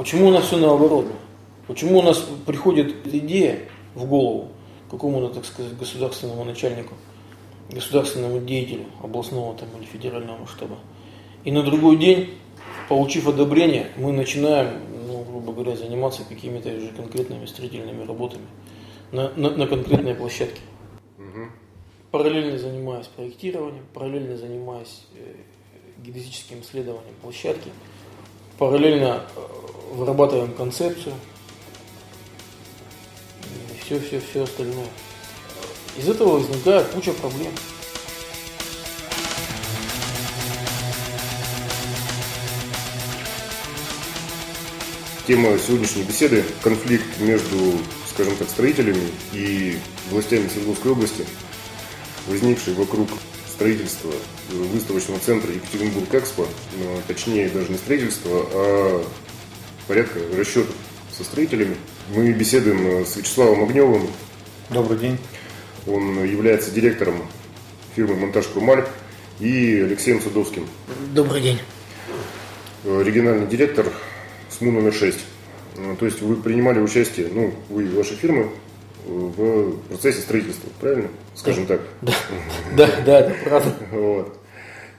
Почему у нас все наоборот? Почему у нас приходит идея в голову какому-то, так сказать, государственному начальнику, государственному деятелю областного там, или федерального масштаба. И на другой день, получив одобрение, мы начинаем, ну, грубо говоря, заниматься какими-то уже конкретными строительными работами на, на, на конкретной площадке. Угу. Параллельно занимаясь проектированием, параллельно занимаясь э, геодезическим исследованием площадки, параллельно э, вырабатываем концепцию и все-все-все остальное. Из этого возникает куча проблем. Тема сегодняшней беседы – конфликт между, скажем так, строителями и властями Свердловской области, возникший вокруг строительства выставочного центра Екатеринбург-Экспо, точнее даже не строительство, а порядка расчетов со строителями. Мы беседуем с Вячеславом Огневым. Добрый день. Он является директором фирмы «Монтаж Крумаль» и Алексеем Садовским. Добрый день. Региональный директор СМУ номер 6. То есть вы принимали участие, ну, вы и ваши фирмы, в процессе строительства, правильно? Скажем так. Да, да, да, это правда. Вот.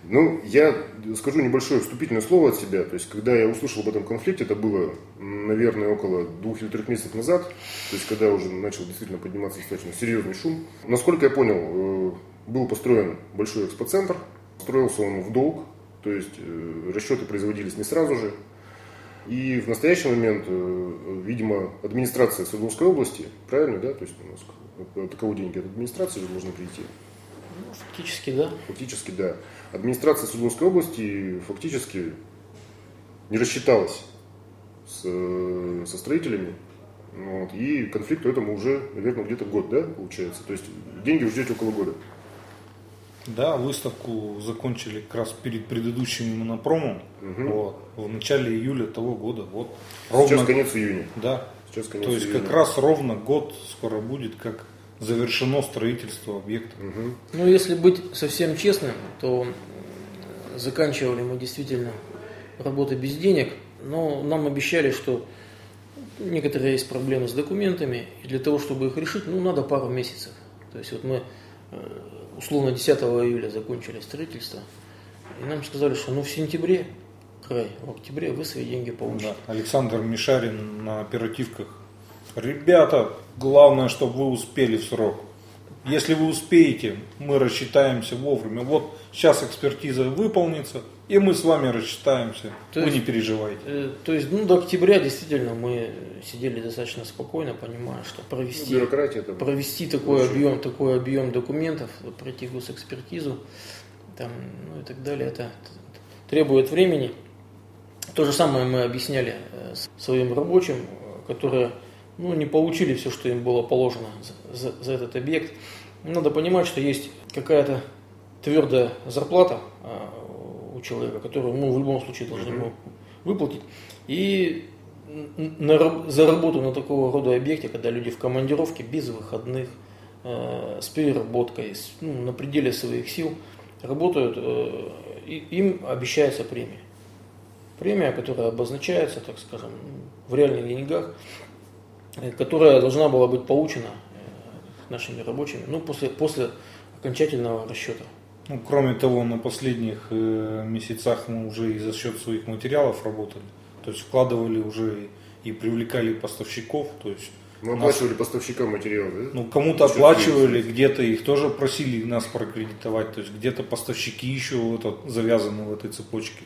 Ну, я скажу небольшое вступительное слово от себя. То есть, когда я услышал об этом конфликте, это было, наверное, около двух или трех месяцев назад, то есть, когда уже начал действительно подниматься достаточно серьезный шум. Насколько я понял, э, был построен большой экспоцентр, строился он в долг, то есть, э, расчеты производились не сразу же. И в настоящий момент, э, видимо, администрация Свердловской области, правильно, да, то есть у нас от кого деньги от администрации же должны прийти. Ну, фактически, да. Фактически, да. Администрация Свердловской области фактически не рассчиталась с, со строителями. Вот, и конфликту этому уже, наверное, где-то год, да, получается? То есть деньги вы ждете около года. Да, выставку закончили как раз перед предыдущим монопромом Мгм. вот, в начале июля того года. Вот, Сейчас конец июня. Да. Сейчас конец То есть июня. как раз ровно год скоро будет, как завершено строительство объекта. Мгм. Ну, если быть совсем честным, то заканчивали мы действительно работы без денег, но нам обещали, что некоторые есть проблемы с документами, и для того, чтобы их решить, ну, надо пару месяцев. То есть вот мы э, условно 10 июля закончили строительство, и нам сказали, что ну в сентябре, край, в октябре вы свои деньги получите. Да. Александр Мишарин на оперативках. Ребята, главное, чтобы вы успели в срок. Если вы успеете, мы рассчитаемся вовремя. Вот сейчас экспертиза выполнится, и мы с вами рассчитаемся. То вы есть- не переживайте. Э, То есть, ну, до октября действительно мы сидели достаточно спокойно, понимая, что Ну, провести там. провести такой Очень. объем, такой объем документов, пройти госэкспертизу, там, ну и так далее, это требует времени. То же самое мы объясняли э, своим рабочим, э, которые ну, не получили все, что им было положено за, за- за этот объект. Надо понимать, что есть какая-то твердая зарплата э, у человека, которую мы в любом случае должны ему выплатить. И на за работу на такого рода объекте, когда люди в командировке, без выходных, э, с переработкой, с- ну, на пределе своих сил работают, э, и им обещается премия. Премия, которая обозначается, так скажем, в реальных деньгах, которая должна была быть получена э, нашими рабочими, ну, после, после окончательного расчета. Ну, кроме того, на последних э, месяцах мы уже и за счет своих материалов работали. То есть вкладывали уже и, привлекали поставщиков. То есть Мы у нас- оплачивали поставщикам материал, да? ну, кому-то оплачивали, где-то их тоже просили нас прокредитовать. То есть где-то поставщики еще вот завязаны в этой цепочке.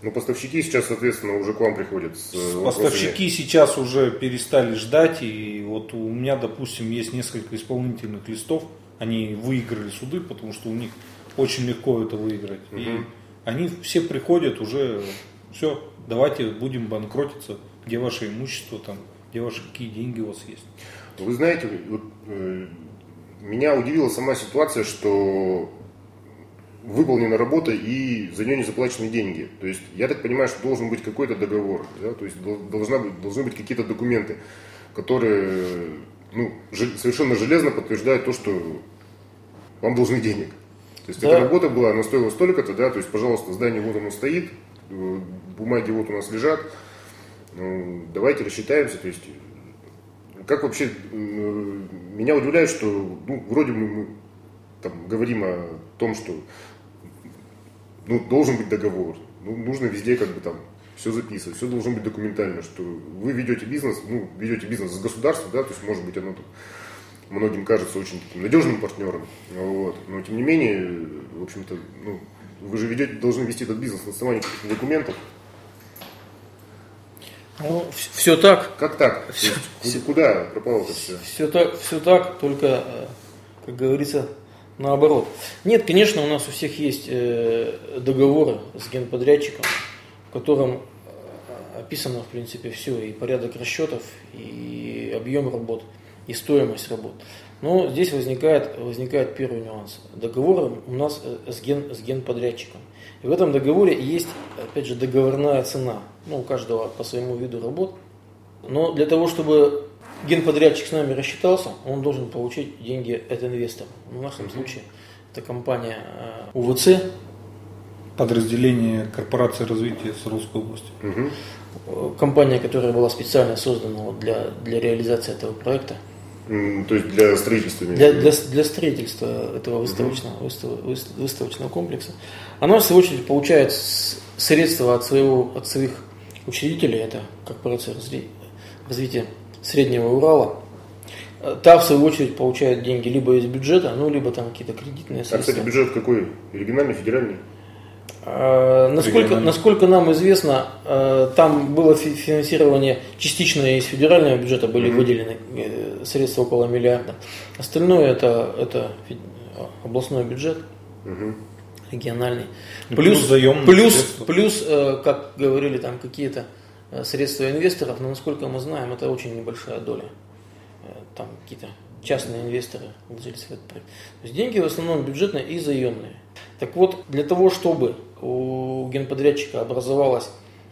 Ну, поставщики сейчас, соответственно, уже к вам приходят с э, вопросами. Поставщики сейчас уже перестали ждать, и вот у меня, допустим, есть несколько исполнительных листов, они выиграли суды, потому что у них очень легко это выиграть. И Мгм. они все приходят уже, все, давайте будем банкротиться, где ваше имущество там, где ваши какие деньги у вас есть. Вы знаете, вот, э, меня удивила сама ситуация, что выполнена работа и за нее не заплачены деньги. То есть я так понимаю, что должен быть какой-то договор, да? то есть дол- должна должны быть какие-то документы, которые ну, совершенно железно подтверждают то, что вам должны денег. То есть Да. эта работа была, она стоила столько-то, да, то есть, пожалуйста, здание вот оно стоит, э, бумаги вот у нас лежат, Ну, давайте рассчитаемся, то есть как вообще меня удивляет, что ну, вроде мы, мы там, говорим о том, что ну, должен быть договор, ну, нужно везде как бы там все записывать, все должно быть документально, что вы ведете бизнес, ну, ведете бизнес с государством, да, то есть, может быть, оно там многим кажется очень таким надежным партнером, вот, но тем не менее, в общем-то, ну, вы же ведете, должны вести этот бизнес на основании каких-то документов. Ну, все так. Как так? Все, есть, куда пропало это все? Все так, все так, только, э, как говорится, наоборот. Нет, конечно, у нас у всех есть э, договоры с генподрядчиком, в котором э, описано, в принципе, все, и порядок расчетов, и объем работ, и стоимость работ. Но здесь возникает, возникает первый нюанс. Договор у нас э, с, ген, с генподрядчиком. И в этом договоре есть, опять же, договорная цена. Ну, у каждого по своему виду работ. Но для того, чтобы генподрядчик с нами рассчитался, он должен получить деньги от инвестора. В нашем случае это компания э, УВЦ. Подразделение Корпорации развития Саровской области. Угу. Компания, которая была специально создана для, для реализации этого проекта. То есть для строительства? Для, для, для строительства этого выставочного, выстав, выставочного комплекса. Она, в свою очередь, получает средства от, своего, от своих учредителей, это корпорация развития Среднего Урала. Та, в свою очередь, получает деньги либо из бюджета, ну, либо там какие-то кредитные средства. А, кстати, бюджет какой? Региональный, федеральный? А, насколько, насколько нам известно, э, там было финансирование частичное из федерального бюджета, были mm-hmm. выделены э, средства около миллиарда. Остальное это, это областной бюджет, mm-hmm. региональный. Плюс, плюс, плюс, плюс, э, как говорили там какие-то средства инвесторов, но насколько мы знаем, это очень небольшая доля. Там какие-то частные инвесторы вложились в этот проект. То есть деньги в основном бюджетные и заемные. Так вот, для того, чтобы у генподрядчика образовалась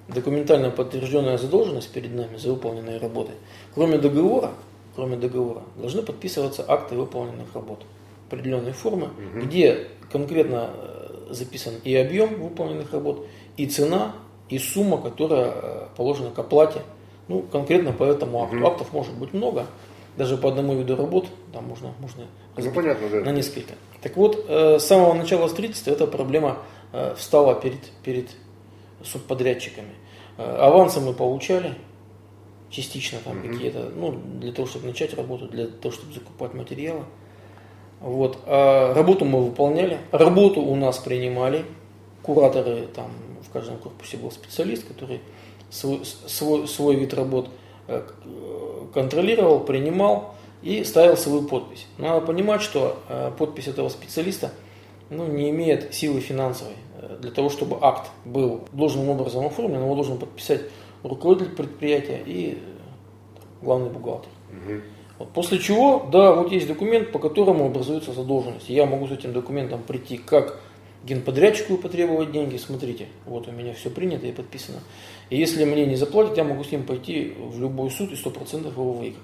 документально подтвержденная задолженность перед нами за выполненные работы, кроме договора, кроме договора, должны подписываться акты выполненных работ определенной формы, угу. где конкретно э, записан и объем выполненных работ, и цена, и сумма, которая э, положена к оплате. Ну, конкретно по этому акту. Угу. Актов может быть много, даже по одному виду работ, там можно, можно ну, понятно, да. на несколько. Так вот, э, с самого начала строительства эта проблема э, встала перед, перед субподрядчиками. Э, авансы мы получали, частично там mm-hmm. какие-то, ну, для того, чтобы начать работу, для того, чтобы закупать материалы. Вот. А работу мы выполняли, работу у нас принимали, кураторы, там в каждом корпусе был специалист, который свой, свой, свой вид работ контролировал, принимал, и ставил свою подпись. Надо понимать, что э, подпись этого специалиста ну, не имеет силы финансовой. Э, для того, чтобы акт был должным образом оформлен, его должен подписать руководитель предприятия и э, главный бухгалтер. Угу. Вот, после чего, да, вот есть документ, по которому образуется задолженность. Я могу с этим документом прийти как генподрядчику потребовать деньги. Смотрите, вот у меня все принято и подписано. И если мне не заплатят, я могу с ним пойти в любой суд и 100% его выиграть.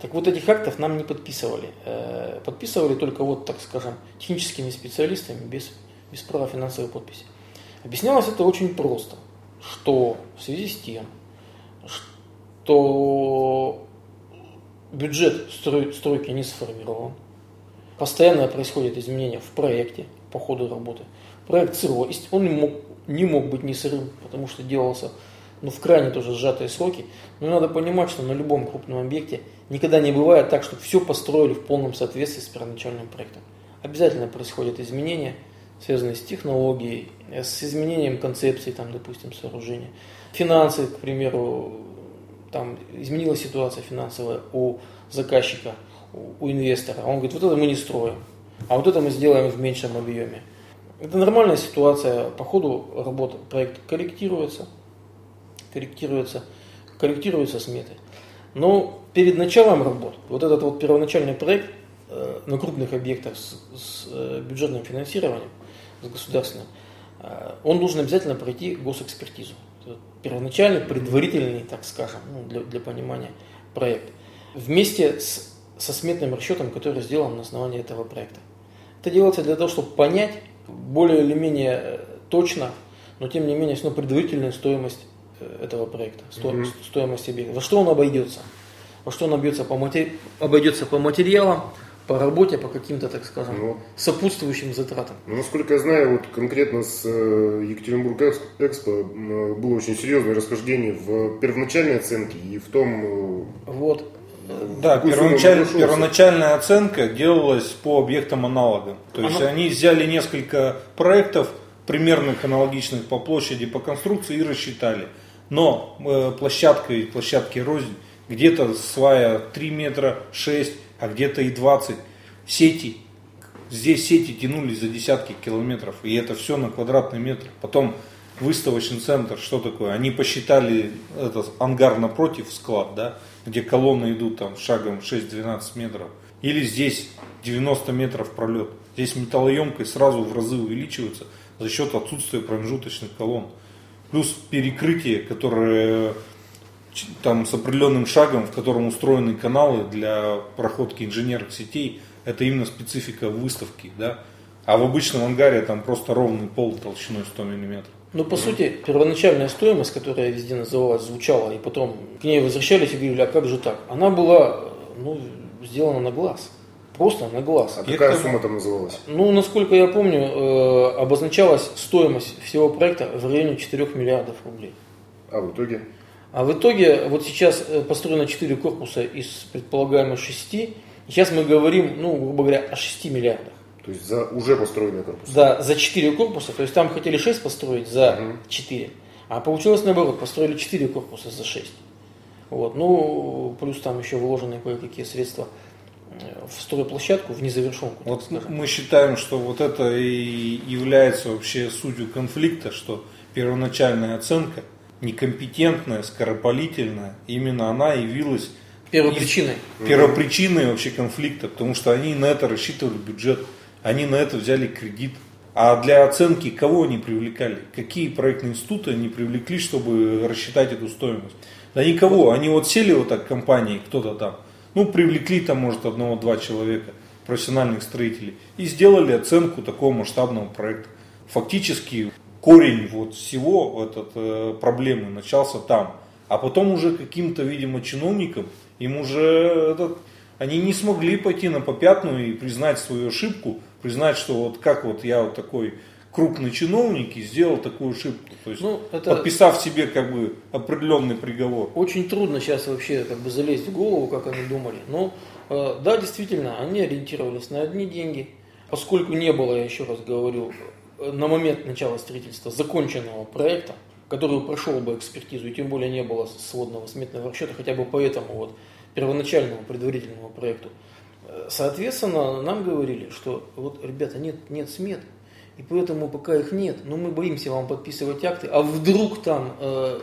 Так вот этих актов нам не подписывали. Э, подписывали только вот, так скажем, техническими специалистами без, без права финансовой подписи. Объяснялось это очень просто, что в связи с тем, что бюджет строй, стройки не сформирован, постоянно происходят изменения в проекте по ходу работы. Проект сырой, он не мог, не мог быть не сырым, потому что делался ну, в крайне тоже сжатые сроки. Но надо понимать, что на любом крупном объекте никогда не бывает так, чтобы все построили в полном соответствии с первоначальным проектом. Обязательно происходят изменения, связанные с технологией, с изменением концепции, там, допустим, сооружения. Финансы, к примеру, там изменилась ситуация финансовая у заказчика, у инвестора. Он говорит, вот это мы не строим, а вот это мы сделаем в меньшем объеме. Это нормальная ситуация, по ходу работы проект корректируется, корректируются, корректируются сметы. Но перед началом работ, вот этот вот первоначальный проект э, на крупных объектах с, с э, бюджетным финансированием, с государственным, э, он должен обязательно пройти госэкспертизу. Первоначальный, предварительный, так скажем, ну, для, для понимания проект. Вместе с, со сметным расчетом, который сделан на основании этого проекта. Это делается для того, чтобы понять более или менее точно, но тем не менее, все равно предварительную стоимость э, этого проекта, стоимость, mm-hmm. стоимость объекта. Во что он обойдется? Во что он обойдется по, матери... обойдется по материалам, по работе, по каким-то, так скажем, ну, сопутствующим затратам. Ну, насколько я знаю, вот конкретно с э, Екатеринбург Экспо было очень серьезное расхождение в первоначальной оценке и в том... Вот. Да, первоначаль, первоначальная оценка делалась по объектам аналогам. То есть Она... они взяли несколько проектов, примерных аналогичных по площади, по конструкции и рассчитали. Но э, площадка и площадки рознь, где-то свая 3 метра 6, а где-то и 20. Сети, здесь сети тянулись за десятки километров, и это все на квадратный метр. Потом выставочный центр, что такое? Они посчитали этот ангар напротив, склад, да, где колонны идут там шагом 6-12 метров. Или здесь 90 метров пролет. Здесь металлоемкость сразу в разы увеличивается за счет отсутствия промежуточных колонн. Плюс перекрытие, которое там с определенным шагом, в котором устроены каналы для проходки инженерных сетей, это именно специфика выставки, да. А в обычном ангаре там просто ровный пол толщиной 100 миллиметров. Ну, по сути, первоначальная стоимость, которая везде называлась, звучала, и потом к ней возвращались и говорили, а как же так? Она была ну, сделана на глаз. Просто на глаз. А какая сумма там называлась? Ну, насколько я помню, э, обозначалась стоимость всего проекта в районе 4 миллиардов рублей. А в итоге? А в итоге, вот сейчас э, построено 4 корпуса из предполагаемых 6. Сейчас мы говорим, ну, грубо говоря, о 6 миллиардах. То есть за уже построенные корпусы? Да, за 4 корпуса. То есть там хотели 6 построить за угу. 4. А получилось наоборот, построили 4 корпуса за 6. Вот. Ну, плюс там еще вложены кое-какие средства э, в стройплощадку, в незавершенку. Вот мы считаем, что вот это и является вообще сутью конфликта, что первоначальная оценка – некомпетентная, скоропалительная, именно она явилась первопричиной. Первопричиной вообще конфликта, потому что они на это рассчитывали бюджет, они на это взяли кредит. А для оценки кого они привлекали? Какие проектные институты они привлекли, чтобы рассчитать эту стоимость? Да никого. Они вот сели вот так компании, кто-то там, ну привлекли там может одного-два человека, профессиональных строителей, и сделали оценку такого масштабного проекта. Фактически корень вот всего этот, э, проблемы начался там. А потом уже каким-то, видимо, чиновникам, им уже этот, они не смогли пойти на попятную и признать свою ошибку, признать, что вот как вот я вот такой крупный чиновник и сделал такую ошибку. То есть ну, это подписав себе как бы определенный приговор. Очень трудно сейчас вообще как бы залезть в голову, как они думали. Но э, да, действительно, они ориентировались на одни деньги. Поскольку не было, я еще раз говорю, на момент начала строительства законченного проекта, который прошел бы экспертизу, и тем более не было сводного сметного расчета, хотя бы по этому вот первоначальному предварительному проекту. Соответственно, нам говорили, что вот, ребята, нет, нет смет, и поэтому пока их нет, но мы боимся вам подписывать акты, а вдруг там э,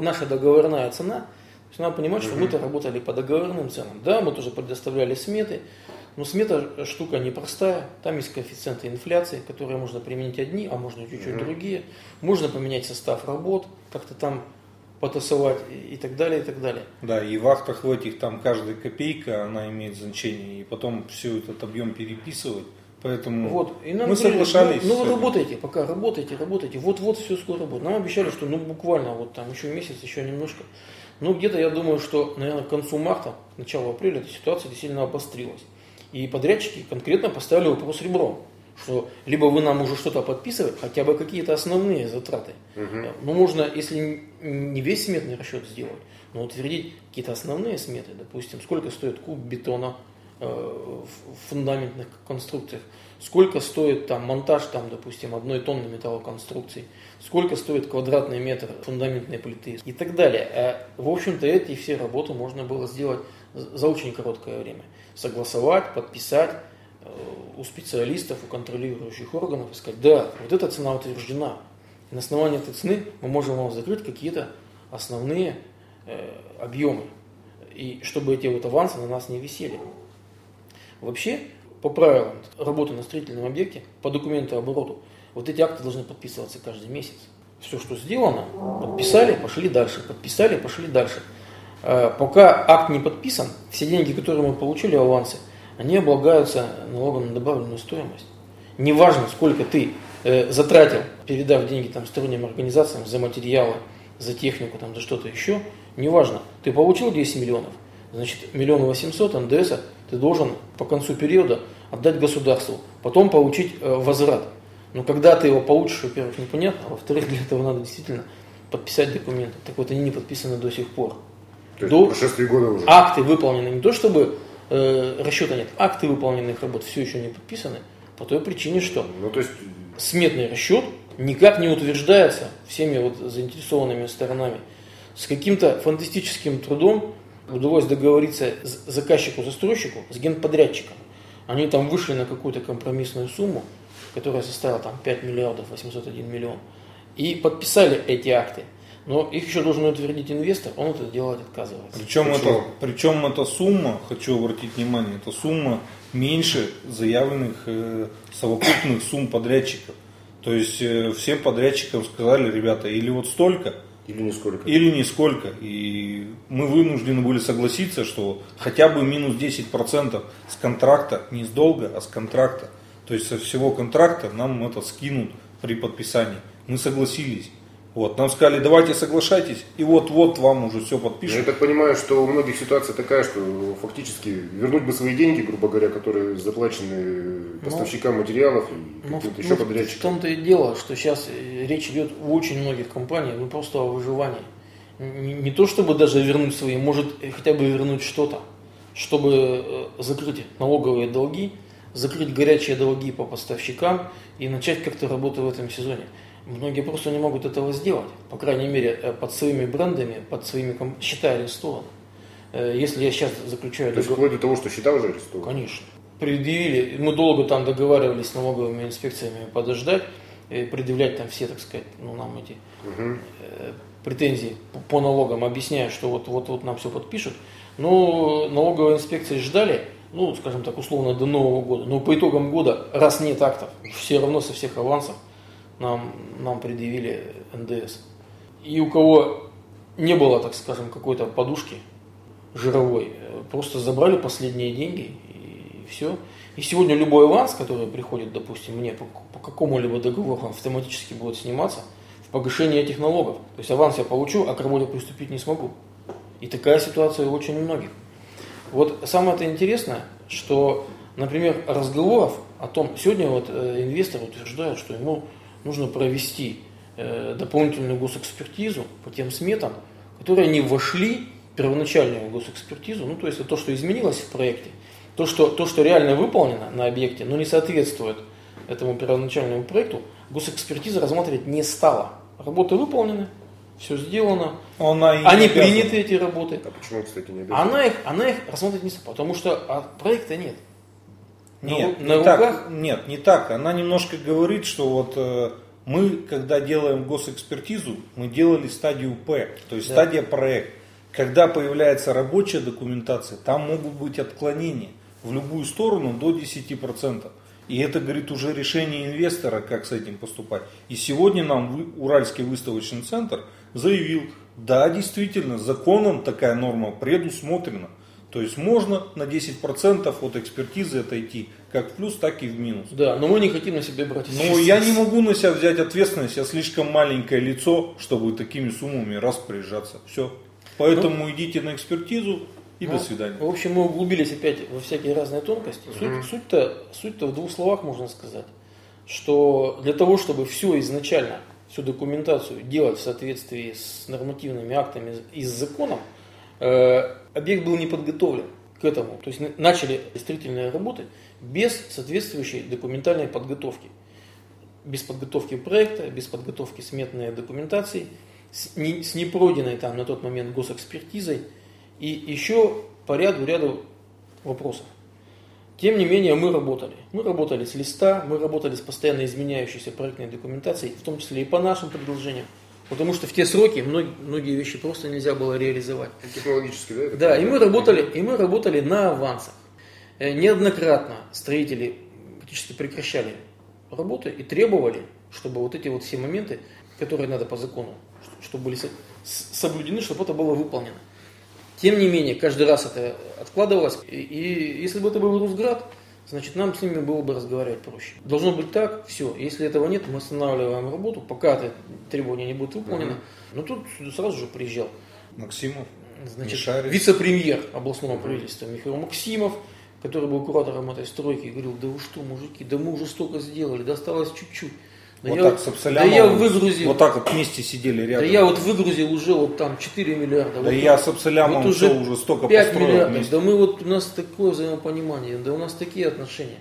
наша договорная цена, то есть надо понимать, что мы-то работали по договорным ценам. Да, мы тоже предоставляли сметы, но смета штука непростая, там есть коэффициенты инфляции, которые можно применить одни, а можно чуть-чуть mm-hmm. другие. Можно поменять состав работ, как-то там потасовать и, так далее, и так далее. Да, и в актах в этих там каждая копейка, она имеет значение, и потом все этот объем переписывать. Поэтому вот, и нам мы говорили, соглашались. Ну, ну вы работаете, пока работаете, работаете. Вот-вот все скоро будет. Нам обещали, что ну буквально вот там еще месяц, еще немножко. Ну где-то я думаю, что, наверное, к концу марта, начало апреля эта ситуация действительно обострилась. И подрядчики конкретно поставили вопрос ребром, что либо вы нам уже что-то подписываете, хотя бы какие-то основные затраты. Угу. Ну, можно, если не весь сметный расчет сделать, но утвердить какие-то основные сметы, допустим, сколько стоит куб бетона э, в фундаментных конструкциях, сколько стоит там монтаж, там, допустим, одной тонны металлоконструкций, сколько стоит квадратный метр фундаментной плиты и так далее. А, в общем-то, эти все работы можно было сделать за очень короткое время согласовать, подписать у специалистов, у контролирующих органов и сказать, да, вот эта цена утверждена. И на основании этой цены мы можем вам закрыть какие-то основные э, объемы. И чтобы эти вот авансы на нас не висели. Вообще, по правилам работы на строительном объекте, по документу обороту, вот эти акты должны подписываться каждый месяц. Все, что сделано, подписали, пошли дальше, подписали, пошли дальше. Э, пока акт не подписан, все деньги, которые мы получили, авансы, они облагаются налогом на добавленную стоимость. Неважно, сколько ты э, затратил, передав деньги там, сторонним организациям за материалы за технику, там, за что-то еще, неважно, ты получил 10 миллионов, значит, миллион восемьсот НДС ты должен по концу периода отдать государству, потом получить э, возврат. Но когда ты его получишь, во-первых, непонятно, а во-вторых, для этого надо действительно подписать документы. Так вот, они не подписаны до сих пор. То есть До- прошествии года уже. Акты выполнены не то, чтобы э, расчета нет, акты выполненных работ все еще не подписаны, по той причине, что Ну, то есть, сметный расчет никак не утверждается всеми вот заинтересованными сторонами. С каким-то фантастическим трудом удалось договориться с заказчику-застройщику, с генподрядчиком. Они там вышли на какую-то компромиссную сумму, которая составила там 5 миллиардов 801 миллион, и подписали эти акты. Но их еще должен утвердить инвестор, он это делать отказывается. Причем, это, причем эта сумма, хочу обратить внимание, эта сумма меньше заявленных э, совокупных сумм подрядчиков. То есть э, всем подрядчикам сказали, ребята, или вот столько, или нисколько. или нисколько. И мы вынуждены были согласиться, что хотя бы минус 10% с контракта, не с долга, а с контракта. То есть со всего контракта нам это скинут при подписании. Мы согласились. Вот, нам сказали, давайте соглашайтесь, и вот-вот вам уже все Ну, Я подпишут. так понимаю, что у многих ситуация такая, что фактически вернуть бы свои деньги, грубо говоря, которые заплачены поставщикам материалов и Ну, каким-то в- еще ну, в подрядчикам. том-то и дело, что сейчас э, речь идет в очень многих компаниях, ну просто о выживании. Не, не то чтобы даже вернуть свои, может э, хотя бы вернуть что-то, чтобы э, закрыть налоговые долги, закрыть горячие долги по поставщикам и начать как-то работу в этом сезоне. Многие просто не могут этого сделать, по крайней мере, э, под своими брендами, под своими ком- счета арестованы. Э, Если я сейчас заключаю То есть договор- вплоть до того, что счета уже арестованы. Конечно. Предъявили, мы долго там договаривались с налоговыми инспекциями подождать, предъявлять там все, так сказать, ну, нам эти э, претензии по- налогам, объясняя, что вот, вот, вот нам все подпишут. Но налоговые инспекции ждали, ну, скажем так, условно, до Нового года. Но по итогам года, раз нет актов, все равно со всех авансов нам, нам предъявили НДС. И у кого не было, так скажем, какой-то подушки жировой, э, просто забрали последние деньги и все. И сегодня любой аванс, который приходит, допустим, мне по, по какому-либо договору, автоматически будет сниматься в погашение этих налогов. То есть аванс я получу, а к работе приступить не смогу. И такая ситуация у очень многих. Вот самое-то интересное, что, например, разговоров о том, сегодня вот э, инвестор утверждает, что ему нужно провести э, дополнительную госэкспертизу по тем сметам, которые не вошли в первоначальную госэкспертизу, ну то есть это то, что изменилось в проекте, то, что, то, что реально выполнено на объекте, но не соответствует этому первоначальному проекту, госэкспертиза рассматривать не стала. Работы выполнены, все сделано, Она и они обязана. приняты эти работы. А почему, кстати, не обязательно? Она их, она их рассмотреть не стала, потому что а, проекта нет. Нет, на, не руках так, нет, не так. Она немножко говорит, что вот э, мы, когда делаем госэкспертизу, мы делали стадию П, то есть Да. стадия проект. Когда появляется рабочая документация, там могут быть отклонения в любую сторону до 10%. И это, говорит, уже решение инвестора, как с этим поступать. И сегодня нам Уральский выставочный центр заявил, да, действительно, законом такая норма предусмотрена. То есть можно на 10% от экспертизы отойти, как в плюс, так и в минус. Да, но мы не хотим на себя брать Но я не могу на себя взять ответственность, я слишком маленькое лицо, чтобы такими суммами распоряжаться. Все. Поэтому идите на экспертизу и Ну, до свидания. В общем, мы углубились опять во всякие разные тонкости. Суть- Суть-то, суть-то в двух словах можно сказать, что для того, чтобы все изначально, всю документацию делать в соответствии с нормативными актами и с законом, э, объект был не подготовлен к этому. То есть на- начали строительные работы без соответствующей документальной подготовки. Без подготовки проекта, без подготовки сметной документации, с, не- с непройденной там на тот момент госэкспертизой и еще по ряду, ряду вопросов. Тем не менее, мы работали. Мы работали с листа, мы работали с постоянно изменяющейся проектной документацией, в том числе и по нашим предложениям. Потому что в те сроки многие, многие вещи просто нельзя было реализовать. Технологически, да? это Да, и мы работали, и мы работали на авансах. Э, Неоднократно строители практически прекращали работы и требовали, чтобы вот эти вот все моменты, которые надо по закону, чтобы были соблюдены, чтобы это было выполнено. Тем не менее, каждый раз это откладывалось. И, и если бы это был Русград, значит нам с ними было бы разговаривать проще. Должно быть так, все. Если этого нет, мы останавливаем работу, пока это требование не будет выполнено. Угу. Но тут сразу же приезжал Максимов, значит, вице-премьер областного правительства Михаил Максимов, который был куратором этой стройки, и говорил, да вы что, мужики, да мы уже столько сделали, досталось чуть-чуть. Да вот я, так, с да я выгрузил. Вот так вот вместе сидели рядом. Да я вот выгрузил уже вот там 4 миллиарда. Да вот я с Абсолямом вот уже, уже столько 5 построил миллиардов. Вместе. Да мы вот, у нас такое взаимопонимание, да у нас такие отношения.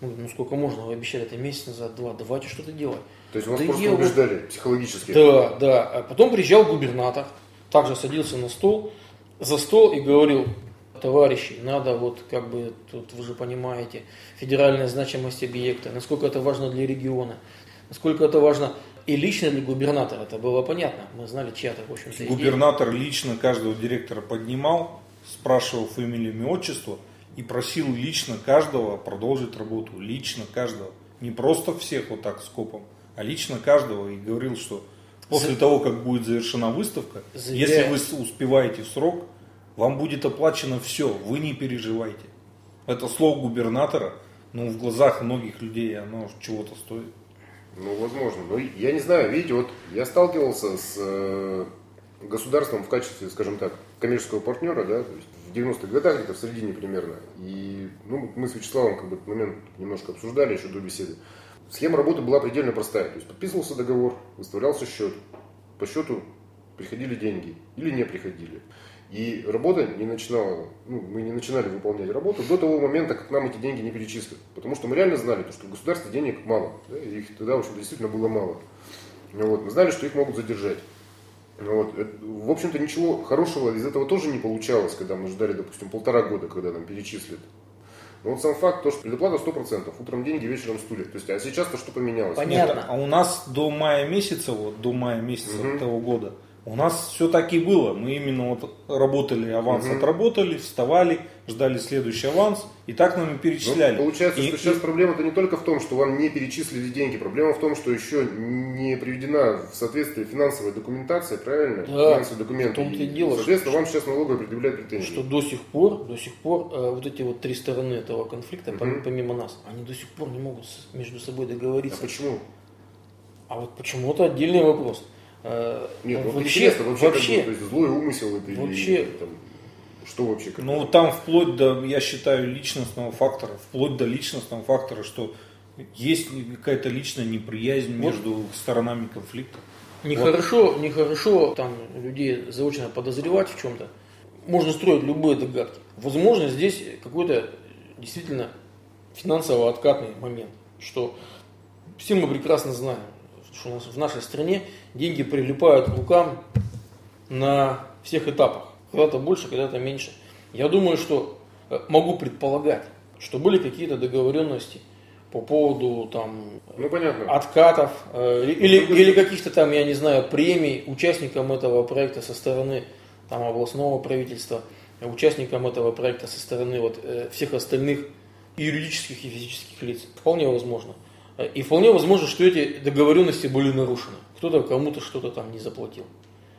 Ну, ну сколько можно, вы обещали это месяц назад, два, давайте что-то делать. То есть вас да просто убеждали вот, психологически? Да, да. А потом приезжал губернатор, также садился на стол, за стол и говорил, товарищи, надо вот как бы, тут вы же понимаете, федеральная значимость объекта, насколько это важно для региона, насколько это важно и лично для губернатора, это было понятно, мы знали, чья-то, в общем-то, Губернатор идея. лично каждого директора поднимал, спрашивал фамилию, имя, отчество и просил лично каждого продолжить работу, лично каждого. Не просто всех вот так скопом, а лично каждого и говорил, что после За... того, как будет завершена выставка, Заверяю. если вы успеваете в срок, вам будет оплачено все, вы не переживайте. Это слово губернатора, ну, в глазах многих людей оно чего-то стоит. Ну, возможно. Но я не знаю, видите, вот я сталкивался с э, государством в качестве, скажем так, коммерческого партнера, да, то есть в 90-х годах, где-то в середине примерно. И ну, мы с Вячеславом как бы этот момент немножко обсуждали еще до беседы. Схема работы была предельно простая. То есть подписывался договор, выставлялся счет. По счету приходили деньги или не приходили. И работа не начинала, ну, мы не начинали выполнять работу до того момента, как нам эти деньги не перечислят. Потому что мы реально знали, что в государстве денег мало. Да, их тогда, в общем действительно было мало. Вот, мы знали, что их могут задержать. Вот. В общем-то, ничего хорошего из этого тоже не получалось, когда мы ждали, допустим, полтора года, когда нам перечислят. Но вот сам факт, то, что предоплата 100%, утром деньги, вечером стулья. То есть, а сейчас-то что поменялось? Понятно. Нет, а у нас до мая месяца, вот, до мая месяца угу. этого года, у нас все так и было. Мы именно вот работали, аванс угу. отработали, вставали, ждали следующий аванс, и так нам и перечисляли. Ну, получается, и, что сейчас и... проблема-то не только в том, что вам не перечислили деньги, проблема в том, что еще не приведена в соответствии финансовая документация, правильно? Да, Финансовые документы. В том-то и дело. Соответственно, что, вам сейчас налоговая предъявляет претензии. Что до сих пор, до сих пор э, вот эти вот три стороны этого конфликта, угу. помимо нас, они до сих пор не могут между собой договориться. А почему? А вот почему это отдельный вопрос. Э, Нет, ну, вообще, интересно, вообще, вообще как бы, то есть злой умысел это вообще, или там, что вообще? Как ну, там вплоть до, я считаю, личностного фактора, вплоть до личностного фактора, что есть какая-то личная неприязнь вот. между сторонами конфликта. Нехорошо, вот. нехорошо там людей заочно подозревать в чем-то. Можно строить любые догадки. Возможно, здесь какой-то действительно финансово-откатный момент, что все мы прекрасно знаем, что у нас в нашей стране деньги прилипают к рукам на всех этапах. Когда-то больше, когда-то меньше. Я думаю, что э, могу предполагать, что были какие-то договоренности по поводу там ну, понятно. откатов э, или, или каких-то там, я не знаю, премий участникам этого проекта со стороны там, областного правительства, участникам этого проекта со стороны вот, э, всех остальных юридических и физических лиц. Вполне возможно. И вполне возможно, что эти договоренности были нарушены. Кто-то кому-то что-то там не заплатил.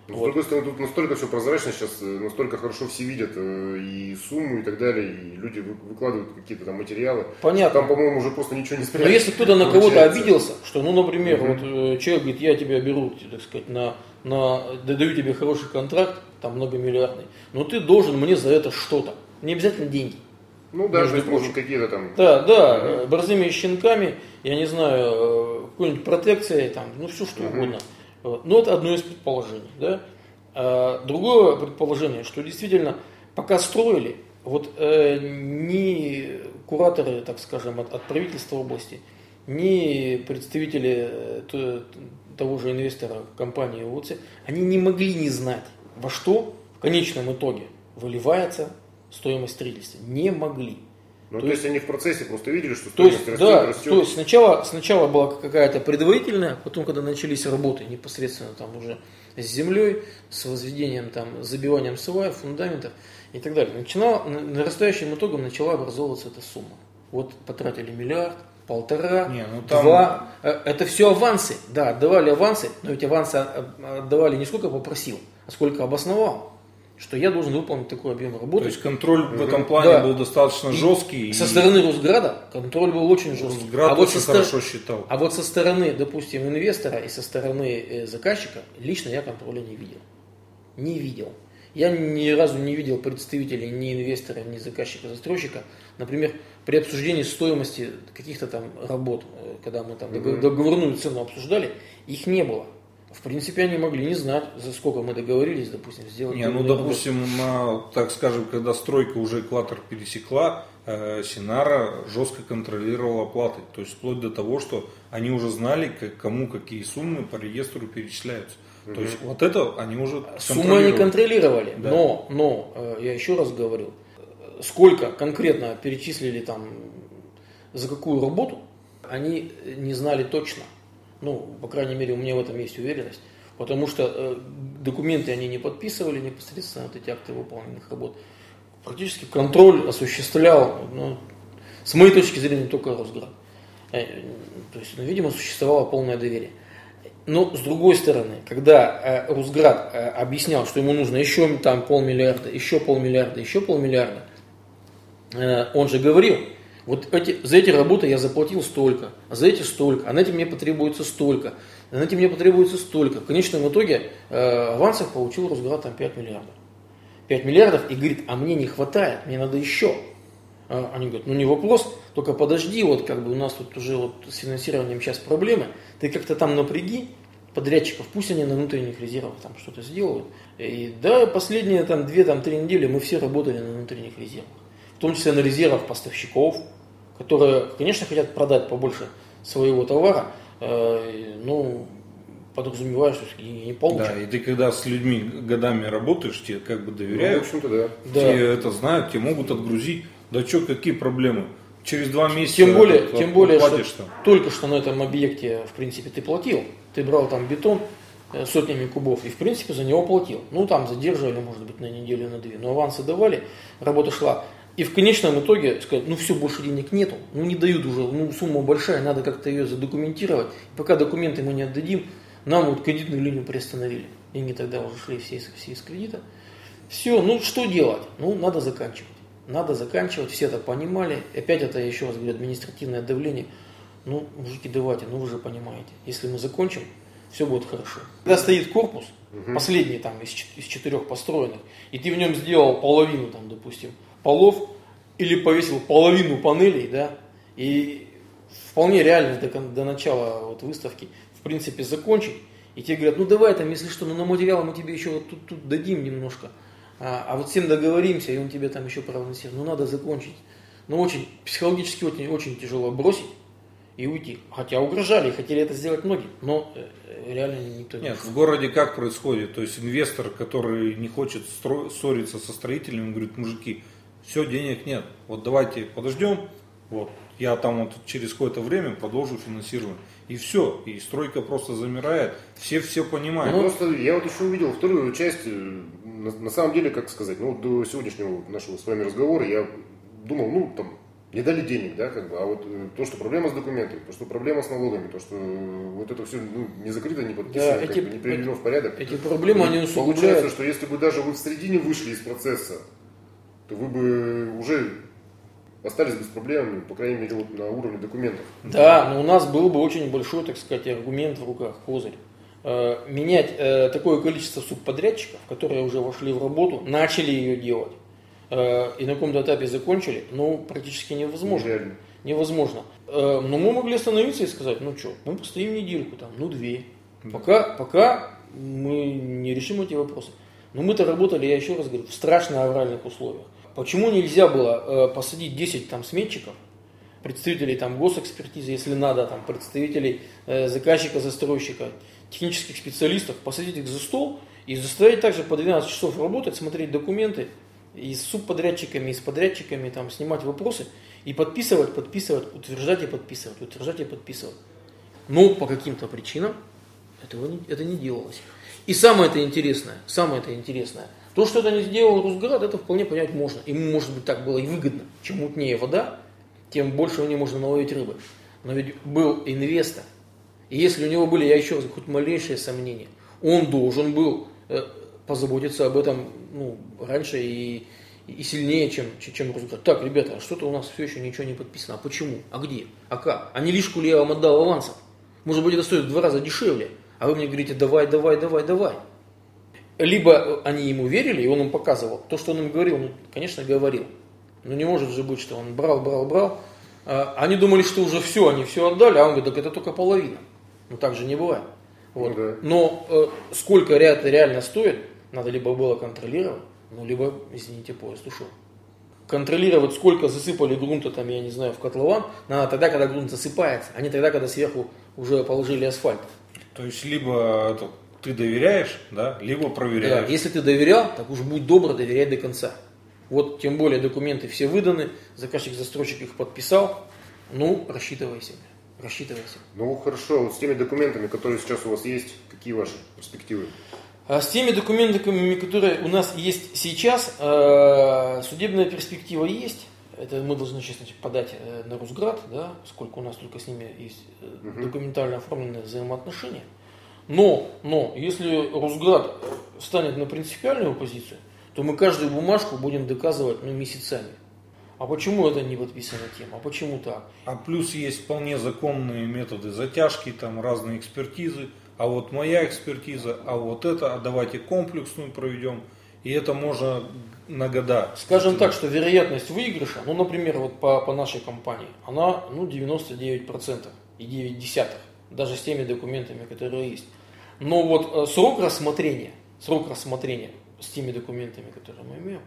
Но, вот. С другой стороны, тут настолько все прозрачно сейчас, э, настолько хорошо все видят э, и сумму и так далее, и люди выкладывают какие-то там материалы. Понятно. Там, по-моему, уже просто ничего не спрятать. Но если кто-то на кого-то обиделся, что, ну, например, угу. вот э, человек говорит, я тебя беру, так сказать, на, на, даю тебе хороший контракт, там многомиллиардный, но ты должен мне за это что-то. Не обязательно деньги. Ну да, то есть может какие-то там. Да, да, угу. борзыми щенками, я не знаю, э, какой-нибудь протекцией, там, ну все что угу. угодно. Но это одно из предположений. Да? А другое предположение, что действительно, пока строили, вот э, ни кураторы, так скажем, от, от правительства области, ни представители э, того же инвестора компании УЦ, они не могли не знать, во что в конечном итоге выливается стоимость строительства. Не могли. Ну, то, то есть, есть они в процессе просто видели, что стоимость то есть, растет, да, растет. То есть сначала, сначала была какая-то предварительная, потом, когда начались работы непосредственно там уже с землей, с возведением, там, забиванием сваев, фундаментов и так далее, начинала, нарастающим итогом начала образовываться эта сумма. Вот потратили миллиард, полтора, не, ну там... два. Э, это все авансы. Да, отдавали авансы, но ведь авансы отдавали не сколько попросил, а сколько обосновал. Что я должен выполнить такой объем работы. То есть контроль в этом плане Да. был достаточно жесткий. Со и стороны Росграда контроль был очень жесткий. Росград а, вот очень со стор- хорошо считал. а вот со стороны, допустим, инвестора и со стороны э, заказчика лично я контроля не видел. Не видел. Я ни разу не видел представителей ни инвестора, ни заказчика, застройщика. Например, при обсуждении стоимости каких-то там работ, э, когда мы там договор- договорную цену обсуждали, их не было. В принципе, они могли не знать, за сколько мы договорились, допустим, сделать. Не, ну допустим, на, так скажем, когда стройка уже экватор пересекла, э, Синара жестко контролировала оплаты. То есть вплоть до того, что они уже знали, как- кому какие суммы по реестру перечисляются. То есть вот это они уже Суммы они контролировали. Да. но, но э, я еще раз говорю, сколько конкретно перечислили там за какую работу, они не знали точно. Ну, по крайней мере, у меня в этом есть уверенность. Потому что э, документы они не подписывали непосредственно, вот эти акты выполненных работ. Практически контроль осуществлял, ну, с моей точки зрения, только Росград. Э, То есть, ну, видимо, существовало полное доверие. Но с другой стороны, когда э, Русград э, объяснял, что ему нужно еще там полмиллиарда, еще полмиллиарда, еще полмиллиарда, э, он же говорил, вот эти, за эти работы я заплатил столько, а за эти столько, а на эти мне потребуется столько, а на эти мне потребуется столько. В конечном итоге э, авансов получил Росград там 5 миллиардов. 5 миллиардов и говорит, а мне не хватает, мне надо еще. А Они говорят, ну не вопрос, только подожди, вот как бы у нас тут уже вот с финансированием сейчас проблемы, ты как-то там напряги подрядчиков, пусть они на внутренних резервах там что-то сделают. И да, последние там две, там три недели мы все работали на внутренних резервах, в том числе на резервах поставщиков, которые, конечно, хотят продать побольше своего товара, э, ну, подразумевая, что деньги не получат. Да, и ты когда с людьми годами работаешь, тебе как бы Ну, доверяют, в общем-то, да. Да. тебе это знают, тебе могут отгрузить. Да что, какие проблемы? Через два месяца Тем более, этот, тем более что там. только что на этом объекте, в принципе, ты платил. Ты брал там бетон э, сотнями кубов и, в принципе, за него платил. Ну, там задерживали, может быть, на неделю, на две. Но авансы давали, работа шла. И в конечном итоге сказать, ну все, больше денег нету, ну не дают уже, ну сумма большая, надо как-то ее задокументировать. Пока документы мы не отдадим, нам вот кредитную линию приостановили. Деньги тогда уже шли все из, все из кредита. Все, ну что делать? Ну, надо заканчивать. Надо заканчивать, все это понимали. Опять это, я еще раз говорю, административное давление. Ну, мужики, давайте, ну вы же понимаете. Если мы закончим, все будет хорошо. Когда стоит корпус, последний там из, из четырех построенных, и ты в нем сделал половину, там, допустим, полов, или повесил половину панелей, да, и вполне реально до, до начала вот выставки, в принципе, закончить, и тебе говорят, ну давай там, если что, ну на материалы мы тебе еще вот тут, тут дадим немножко, а, а вот с тем договоримся, и он тебе там еще проанонсирует, ну надо закончить. Ну очень, психологически очень, очень тяжело бросить и уйти. Хотя угрожали хотели это сделать многие, но э, э, реально никто не Нет, в городе как происходит? То есть инвестор, который не хочет стро- ссориться со строителями, говорит, мужики, все, денег нет. Вот давайте подождем, вот, я там вот через какое-то время продолжу финансирование. И все, и стройка просто замирает, все все понимают. Ну, просто я вот еще увидел вторую часть. э, На, на самом деле, как сказать, ну, до сегодняшнего нашего с вами разговора я думал, ну, там, не дали денег, да, как бы, а вот э, то, что проблема с документами, то, что проблема с налогами, то, что э, вот это все ну, не закрыто, не подписано, Да, как эти- бы не приведено в порядок. Эти проблемы, они Получается, усугубляют. что если бы даже вы в середине вышли из процесса, то вы бы уже остались бы с проблемами, по крайней мере, вот на уровне документов. Да, но у нас был бы очень большой, так сказать, аргумент в руках, козырь. Э, Менять э, такое количество субподрядчиков, которые уже вошли в работу, начали ее делать, э, и на каком-то этапе закончили, ну, практически невозможно. Нереально. Невозможно. Но мы могли остановиться и сказать, ну что, мы постоим недельку, там, ну две. Пока, пока мы не решим эти вопросы. Но мы-то работали, я еще раз говорю, в страшно авральных условиях. Почему нельзя было э, посадить 10 там сметчиков, представителей там госэкспертизы, если надо, там представителей э, заказчика, застройщика, технических специалистов, посадить их за стол и заставить также по 12 часов работать, смотреть документы и с субподрядчиками, и с подрядчиками, там, снимать вопросы и подписывать, подписывать, утверждать и подписывать, утверждать и подписывать. Но по каким-то причинам этого не, это не делалось. И самое это интересное, самое это интересное, то, что это не сделал Русград, это вполне понять можно. Ему, может быть, так было и выгодно. Чем мутнее вода, тем больше в ней можно наловить рыбы. Но ведь был инвестор. И если у него были, я еще раз, хоть малейшие сомнения, он должен был э, позаботиться об этом ну, раньше и, и сильнее, чем, чем Росград. Так, ребята, а что-то у нас все еще ничего не подписано. А почему? А где? А как? А не лишку ли я вам отдал авансов? Может быть, это стоит в два раза дешевле. А вы мне говорите, давай, давай, давай, давай. Либо они ему верили, и он им показывал. То, что он им говорил, ну, конечно, говорил. Но не может же быть, что он брал, брал, брал. А, они думали, что уже все, они все отдали, а он говорит, так это только половина. Ну так же не бывает. Вот. Ну, да. Но э, сколько это реально стоит, надо либо было контролировать, ну либо, извините, поезд ушел. Контролировать, сколько засыпали грунта, там, я не знаю, в котлован, надо тогда, когда грунт засыпается, а не тогда, когда сверху уже положили асфальт. То есть, либо это, ты доверяешь, да, либо проверяешь. Да, если ты доверял, так уж будь добр, доверяй до конца. Вот тем более документы все выданы, заказчик-застройщик их подписал, ну, рассчитывайся, рассчитывайся. Ну хорошо, вот с теми документами, которые сейчас у вас есть, какие ваши перспективы? А с теми документами, которые у нас есть сейчас, э, судебная перспектива есть. Это мы должны значит, подать э, на Русград, да, сколько у нас только с ними есть э, документально оформленные взаимоотношения. Но, но, если Русград встанет на принципиальную позицию, то мы каждую бумажку будем доказывать ну, месяцами. А почему это не подписана тема? А почему так? А плюс есть вполне законные методы затяжки, там разные экспертизы. А вот моя экспертиза, а вот это, а давайте комплексную проведем. И это можно на года. Скажем так, что вероятность выигрыша, ну, например, вот по, по нашей компании, она ну, 99% и 9 десятых, даже с теми документами, которые есть. Но вот э, срок рассмотрения, срок рассмотрения с теми документами, которые мы имеем,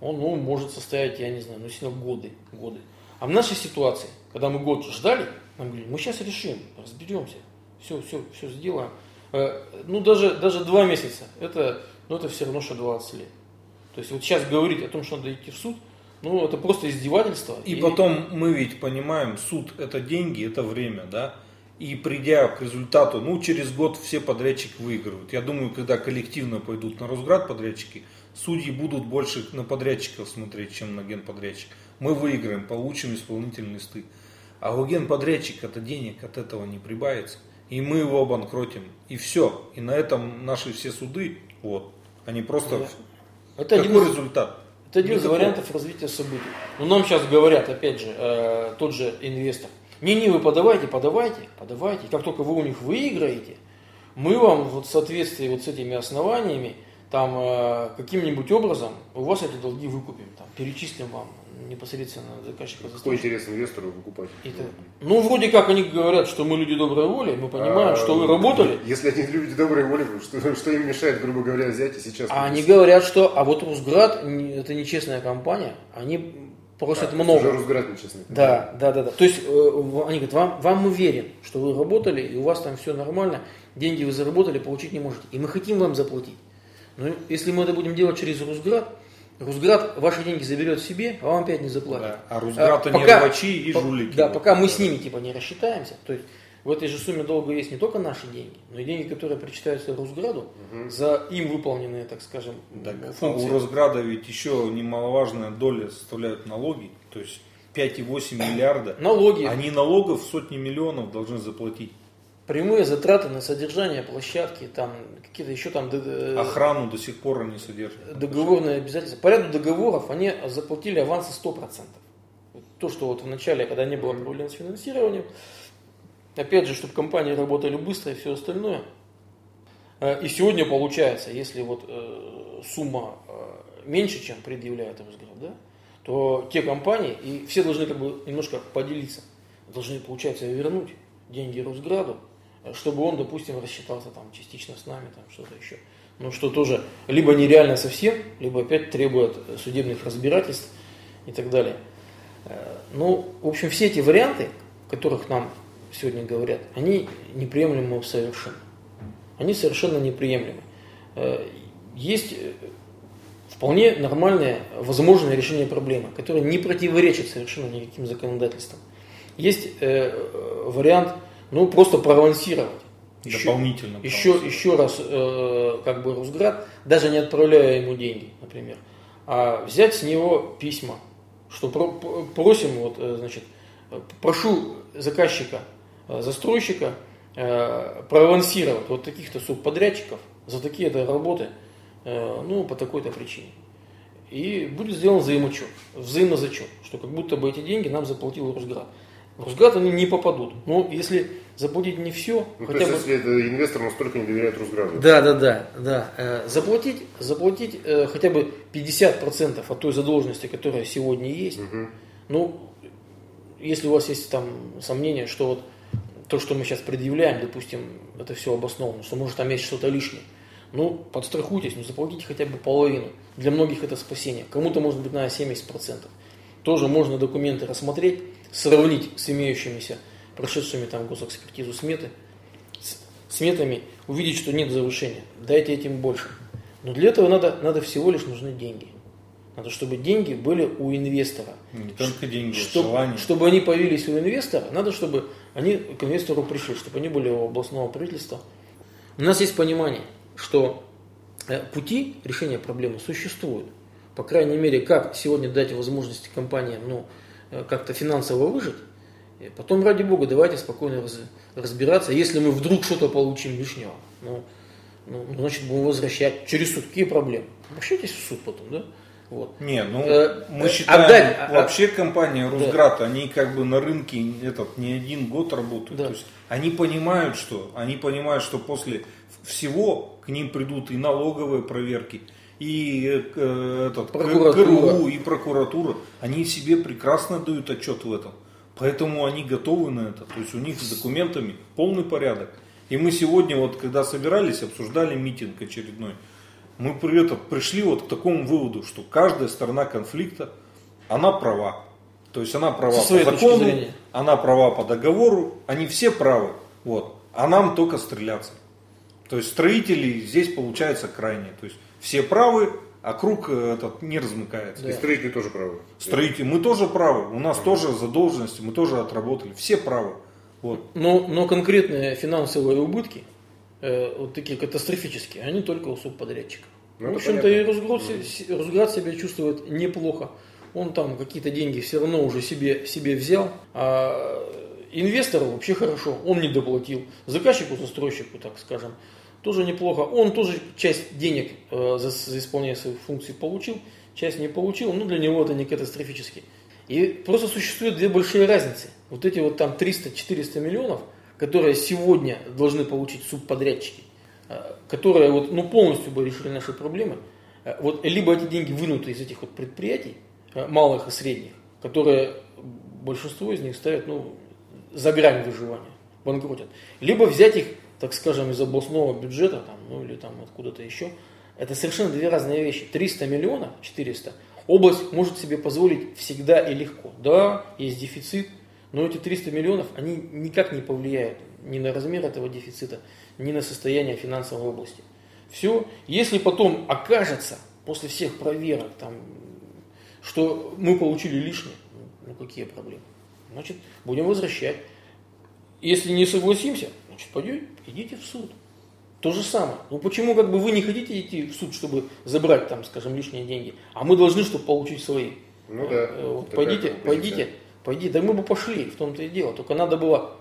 он ну, может состоять, я не знаю, ну, сильно годы, годы. А в нашей ситуации, когда мы год ждали, нам говорили, мы сейчас решим, разберемся, все, все, все сделаем. Э, ну, даже, даже два месяца, это, ну, это все равно, что 20 лет. То есть вот сейчас говорить о том, что надо идти в суд, ну, это просто издевательство. И, и потом мы ведь понимаем, суд это деньги, это время, да? И придя к результату, ну, через год все подрядчики выигрывают. Я думаю, когда коллективно пойдут на Росград подрядчики, судьи будут больше на подрядчиков смотреть, чем на генподрядчик. Мы выиграем, получим исполнительный листы. А у генподрядчика-то денег от этого не прибавится. И мы его обанкротим. И все. И на этом наши все суды, вот, они просто... Да. Это Какой один, результат? Это один из вариантов развития событий. Но нам сейчас говорят, опять же, э, тот же инвестор, не-не, вы подавайте, подавайте, подавайте. Как только вы у них выиграете, мы вам вот в соответствии вот с этими основаниями там э, каким-нибудь образом у вас эти долги выкупим, там, перечислим вам непосредственно заказчика. Какой интерес инвестору выкупать? Это, ну, вроде как они говорят, что мы люди доброй воли, мы понимаем, а, что вы работали. Если они люди доброй воли, что, что им мешает, грубо говоря, взять и сейчас... А они говорят, что, а вот Русград, это нечестная компания, они просят а, много. Уже Росград нечестный. Да, да, да, да. То есть э, они говорят, вам, вам мы верим, что вы работали, и у вас там все нормально, деньги вы заработали, получить не можете. И мы хотим вам заплатить. Но если мы это будем делать через Русград, Русград ваши деньги заберет себе, а вам опять не заплатит. Да, а Русград а, не рвачи и жулики. Да, пока мы с ними типа не рассчитаемся, то есть в этой же сумме долга есть не только наши деньги, но и деньги, которые причитаются Русграду угу. за им выполненные, так скажем, так, функции. А у Росграда ведь еще немаловажная доля составляют налоги, то есть 5,8 миллиарда. Налоги. Они налогов сотни миллионов должны заплатить прямые затраты на содержание площадки, там какие-то еще там... Охрану до сих пор они содержат. Договорные обязательства. По ряду договоров они заплатили авансы 100%. То, что вот в начале, когда не было проблем с финансированием, опять же, чтобы компании работали быстро и все остальное. Э, и сегодня получается, если вот э, сумма э, меньше, чем предъявляет Росград, да, то те компании, и все должны как бы немножко поделиться, должны, получается, вернуть деньги Росграду, чтобы он, допустим, рассчитался там частично с нами, там что-то еще. Ну, что тоже либо нереально совсем, либо опять требует судебных разбирательств и так далее. Ну, в общем, все эти варианты, которых нам сегодня говорят, они неприемлемы совершенно. Они совершенно неприемлемы. Э, есть э, вполне нормальное, возможное решение проблемы, которое не противоречит совершенно никаким законодательствам. Есть вариант ну, просто проавансировать. Дополнительно. Еще, еще, еще раз, э, как бы Русград, даже не отправляя ему деньги, например, а взять с него письма, что про, просим, вот, э, значит, прошу заказчика, э, застройщика э, проавансировать вот таких-то субподрядчиков за такие-то работы, э, ну, по такой-то причине. и будет сделан взаимоучет, взаимозачет, что как будто бы эти деньги нам заплатил Росград. В Росград они не попадут. Но если заплатить не все, Ну, хотя то есть, бы... если инвестор настолько не доверяет Росграду. Да, да, да, да. Э, Заплатить, заплатить э, хотя бы 50% от той задолженности, которая сегодня есть. Мгм. Ну, если у вас есть там сомнения, что вот то, что мы сейчас предъявляем, допустим, это все обосновано, что может там есть что-то лишнее, ну, подстрахуйтесь, ну, заплатите хотя бы половину. Для многих это спасение. Кому-то может быть на 70%. Тоже можно документы рассмотреть, сравнить с имеющимися, прошедшими там госэкспертизу сметы, с сметами, увидеть, что нет завышения. Дайте этим больше. Но для этого надо, надо всего лишь нужны деньги. Надо, чтобы деньги были у инвестора. Не только деньги, а Чтоб- желание. чтобы они появились у инвестора, надо, чтобы они к инвестору пришли, чтобы они были у областного правительства. У нас есть понимание, что э, пути решения проблемы существуют. По крайней мере, как сегодня дать возможности компаниям ну, э, как-то финансово выжить. Потом, ради бога, давайте спокойно раз- разбираться. Если мы вдруг что-то получим лишнего, ну, ну, ну, значит, будем возвращать через суд. Какие проблемы? Обращайтесь в суд потом, да? Вот. Не, ну Э, мы э, считаем, отдать, а- вообще компания Росград, они как бы на рынке этот не один год работают. Да. То есть они понимают, что они понимают, что после всего к ним придут и налоговые проверки, и э, этот, Прокуратура. КРУ, и прокуратура. Они себе прекрасно дают отчет в этом. Поэтому они готовы на это. То есть у них с документами полный порядок. И мы сегодня, вот когда собирались, обсуждали митинг очередной, мы при этом пришли вот к такому выводу, что каждая сторона конфликта, она права. То есть она права Со по закону, она права по договору, они все правы. Вот. А нам только стреляться. То есть строители здесь получается крайние. То есть все правы, а круг э, этот не размыкается. И строители тоже правы. Строители, мы тоже правы, у нас тоже задолженности, мы тоже отработали, все правы. Вот. Но, но конкретные финансовые убытки, э, вот такие катастрофические, они только у субподрядчиков. Ну, в общем-то, и Росград, се- Росград себя чувствует неплохо. Он там какие-то деньги все равно уже себе, себе взял. А инвестору вообще хорошо, он не доплатил. Заказчику, застройщику, так скажем, тоже неплохо. Он тоже часть денег э, за, за исполнение своих функций получил, часть не получил, но для него это не катастрофически. И просто существуют две большие разницы. Вот эти вот там 300-400 миллионов, которые сегодня должны получить субподрядчики, э, которые вот, ну, полностью бы решили наши проблемы, э, вот либо эти деньги вынуты из этих вот предприятий, э, малых и средних, которые большинство из них ставят ну, за грань выживания, банкротят. Либо взять их, так скажем, из областного бюджета, там, ну или там откуда-то еще. Это совершенно две разные вещи. 300 миллионов, 400, область может себе позволить всегда и легко. Да, есть дефицит, но эти 300 миллионов, они никак не повлияют ни на размер этого дефицита, ни на состояние финансовой области. Все, если потом окажется, после всех проверок, там, что мы получили лишнее, ну какие проблемы? Значит, будем возвращать. Если не согласимся, значит, пойдете, идите в суд. То же самое. Ну почему как бы вы не хотите идти в суд, чтобы забрать там, скажем, лишние деньги, а мы должны, чтобы получить свои. Ну да. Э, вот такая пойдите, пойдите. Да мы бы пошли, в том-то и дело. Только надо было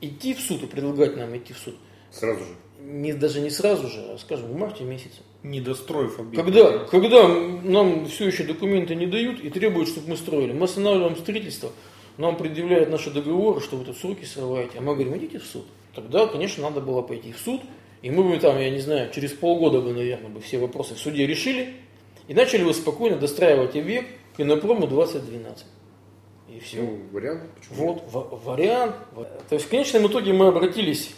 идти в суд и предлагать нам идти в суд. Сразу же. Не, даже не сразу же, а скажем, в марте месяце. Недостроив объект. Когда, когда нам все еще документы не дают и требуют, чтобы мы строили. Мы останавливаем строительство, нам предъявляют наши договоры, что вы тут сроки срываете, а мы говорим, идите в суд. Тогда, конечно, надо было пойти в суд, и мы бы там, я не знаю, через полгода бы, наверное, бы все вопросы в суде решили, и начали бы спокойно достраивать объект к инопрому 2012. И все. Ну, вариант. Почему? Вот ва- вариант. То есть в конечном итоге мы обратились,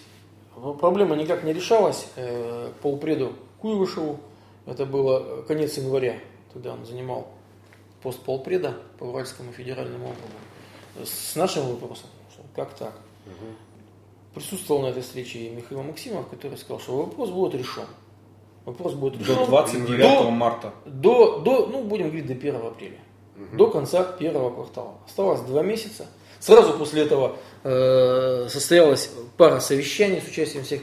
проблема никак не решалась, э, к полпреду Куйвышеву, это было конец января, тогда он занимал пост полпреда по Уральскому федеральному округу, с нашим вопросом, что как так. Присутствовал на этой встрече и Михаил Максимов, который сказал, что вопрос будет решен. Вопрос будет решен До 29 до- марта. до, до, ну, будем говорить, до 1 апреля. До конца первого квартала. Осталось два месяца. Сразу после этого э, состоялась пара совещаний с участием всех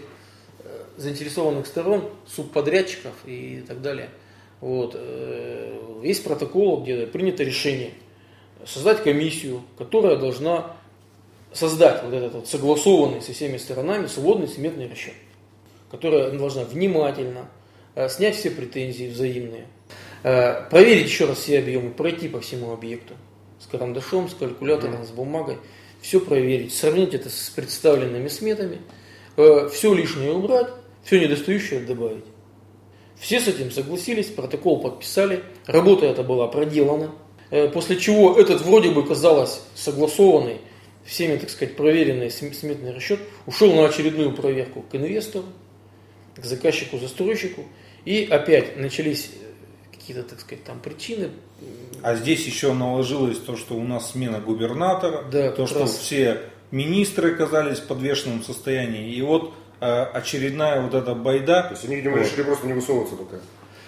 э, заинтересованных сторон, субподрядчиков и так далее. Вот. э, есть протокол, где принято решение создать комиссию, которая должна создать вот этот вот согласованный со всеми сторонами сводный сметный расчет, которая должна внимательно э, снять все претензии взаимные, проверить еще раз все объемы, пройти по всему объекту. С карандашом, с калькулятором, с бумагой, все проверить, сравнить это с представленными сметами, э, все лишнее убрать, все недостающее добавить. Все с этим согласились, протокол подписали, работа эта была проделана, э, после чего этот вроде бы казалось согласованный, всеми, так сказать, проверенный сметный расчет ушел на очередную проверку к инвестору, к заказчику, застройщику, и опять начались какие-то, так сказать, там причины. А здесь еще наложилось то, что у нас смена губернатора, да, то, что раз. все министры оказались в подвешенном состоянии. И вот э, очередная вот эта байда. То есть они, видимо, решили просто не высовываться пока.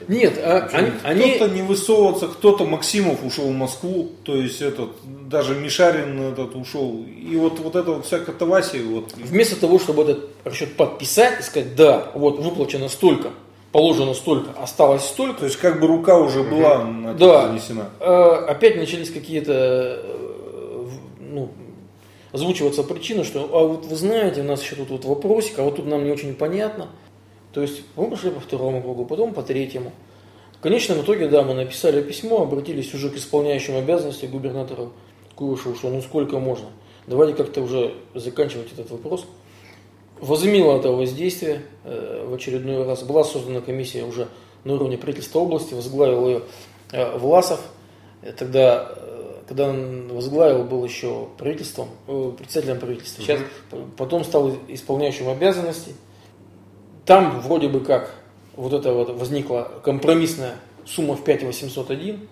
Нет, а, они, они... Кто-то не высовываться, кто-то Максимов ушел в Москву, то есть этот, даже Мишарин этот ушел. И вот, вот это вот вся катавасия. Вот. Вместо того, чтобы этот расчет подписать и сказать, да, вот выплачено столько, положено столько, осталось столько. То есть как бы рука уже была на да, нанесена. Э, опять начались какие-то э, ну, озвучиваться причины, что а вот вы знаете, у нас еще тут вот вопросик, а вот тут нам не очень понятно. То есть мы пошли по второму кругу, потом по третьему. В конечном итоге, да, мы написали письмо, обратились уже к исполняющим обязанности губернатора Куйвышеву, что ну сколько можно. Давайте как-то уже заканчивать этот вопрос возымело это воздействие э, в очередной раз. Была создана комиссия уже на уровне правительства области, возглавил ее э, Власов. Тогда, э, когда он возглавил, был еще правительством, председателем правительства. Сейчас потом стал исполняющим обязанности. Там вроде бы как вот это вот возникла компромиссная сумма в 5 801,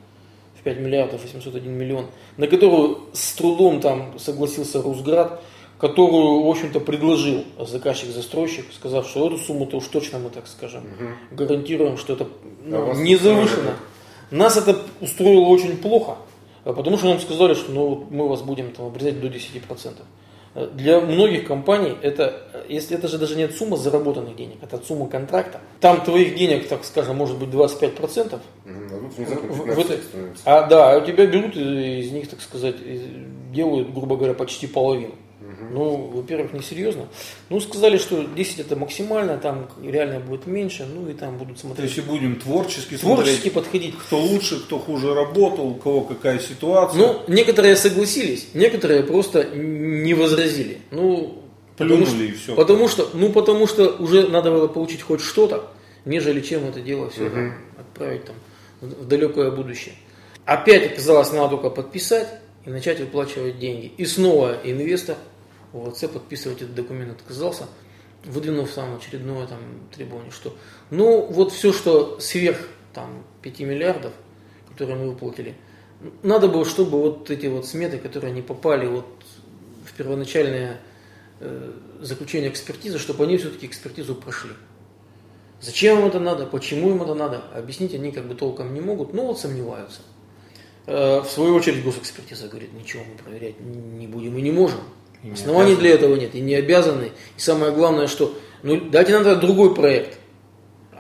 в 5 миллиардов 801 миллион, на которую с трудом там согласился Русград которую, в общем-то, предложил заказчик-застройщик, сказав, что эту сумму-то уж точно мы, так скажем, угу. гарантируем, что это ну, а не завышено. Нас это устроило очень плохо, потому что нам сказали, что ну, мы вас будем там, обрезать до 10%. Для многих компаний это, если это же даже нет сумма заработанных денег, это сумма контракта. Там твоих денег, так скажем, может быть 25%. Угу, а, в, в а да, а у тебя берут из них, так сказать, делают, грубо говоря, почти половину. Ну, во-первых, несерьезно. Ну, сказали, что 10 это максимально, там реально будет меньше, ну и там будут смотреть. То есть и будем творчески Творчески смотреть, подходить. Кто лучше, кто хуже работал, у кого какая ситуация. Ну, некоторые согласились, некоторые просто не возразили. Ну, потому что, и все. Потому что, ну, потому что уже надо было получить хоть что-то, нежели чем это дело все угу. там, отправить там в далекое будущее. Опять оказалось, надо только подписать и начать выплачивать деньги. И снова инвестор ОВЦ подписывать этот документ отказался, выдвинув там очередное там, требование, что ну вот все, что сверх там, 5 миллиардов, которые мы выплатили, надо было, чтобы вот эти вот сметы, которые не попали вот в первоначальное э, заключение экспертизы, чтобы они все-таки экспертизу прошли. Зачем им это надо, почему им это надо, объяснить они как бы толком не могут, но вот сомневаются. Э, в свою очередь госэкспертиза говорит, ничего мы проверять не будем и не можем. Оснований для этого нет, и не обязаны. И самое главное, что ну, дайте нам другой проект,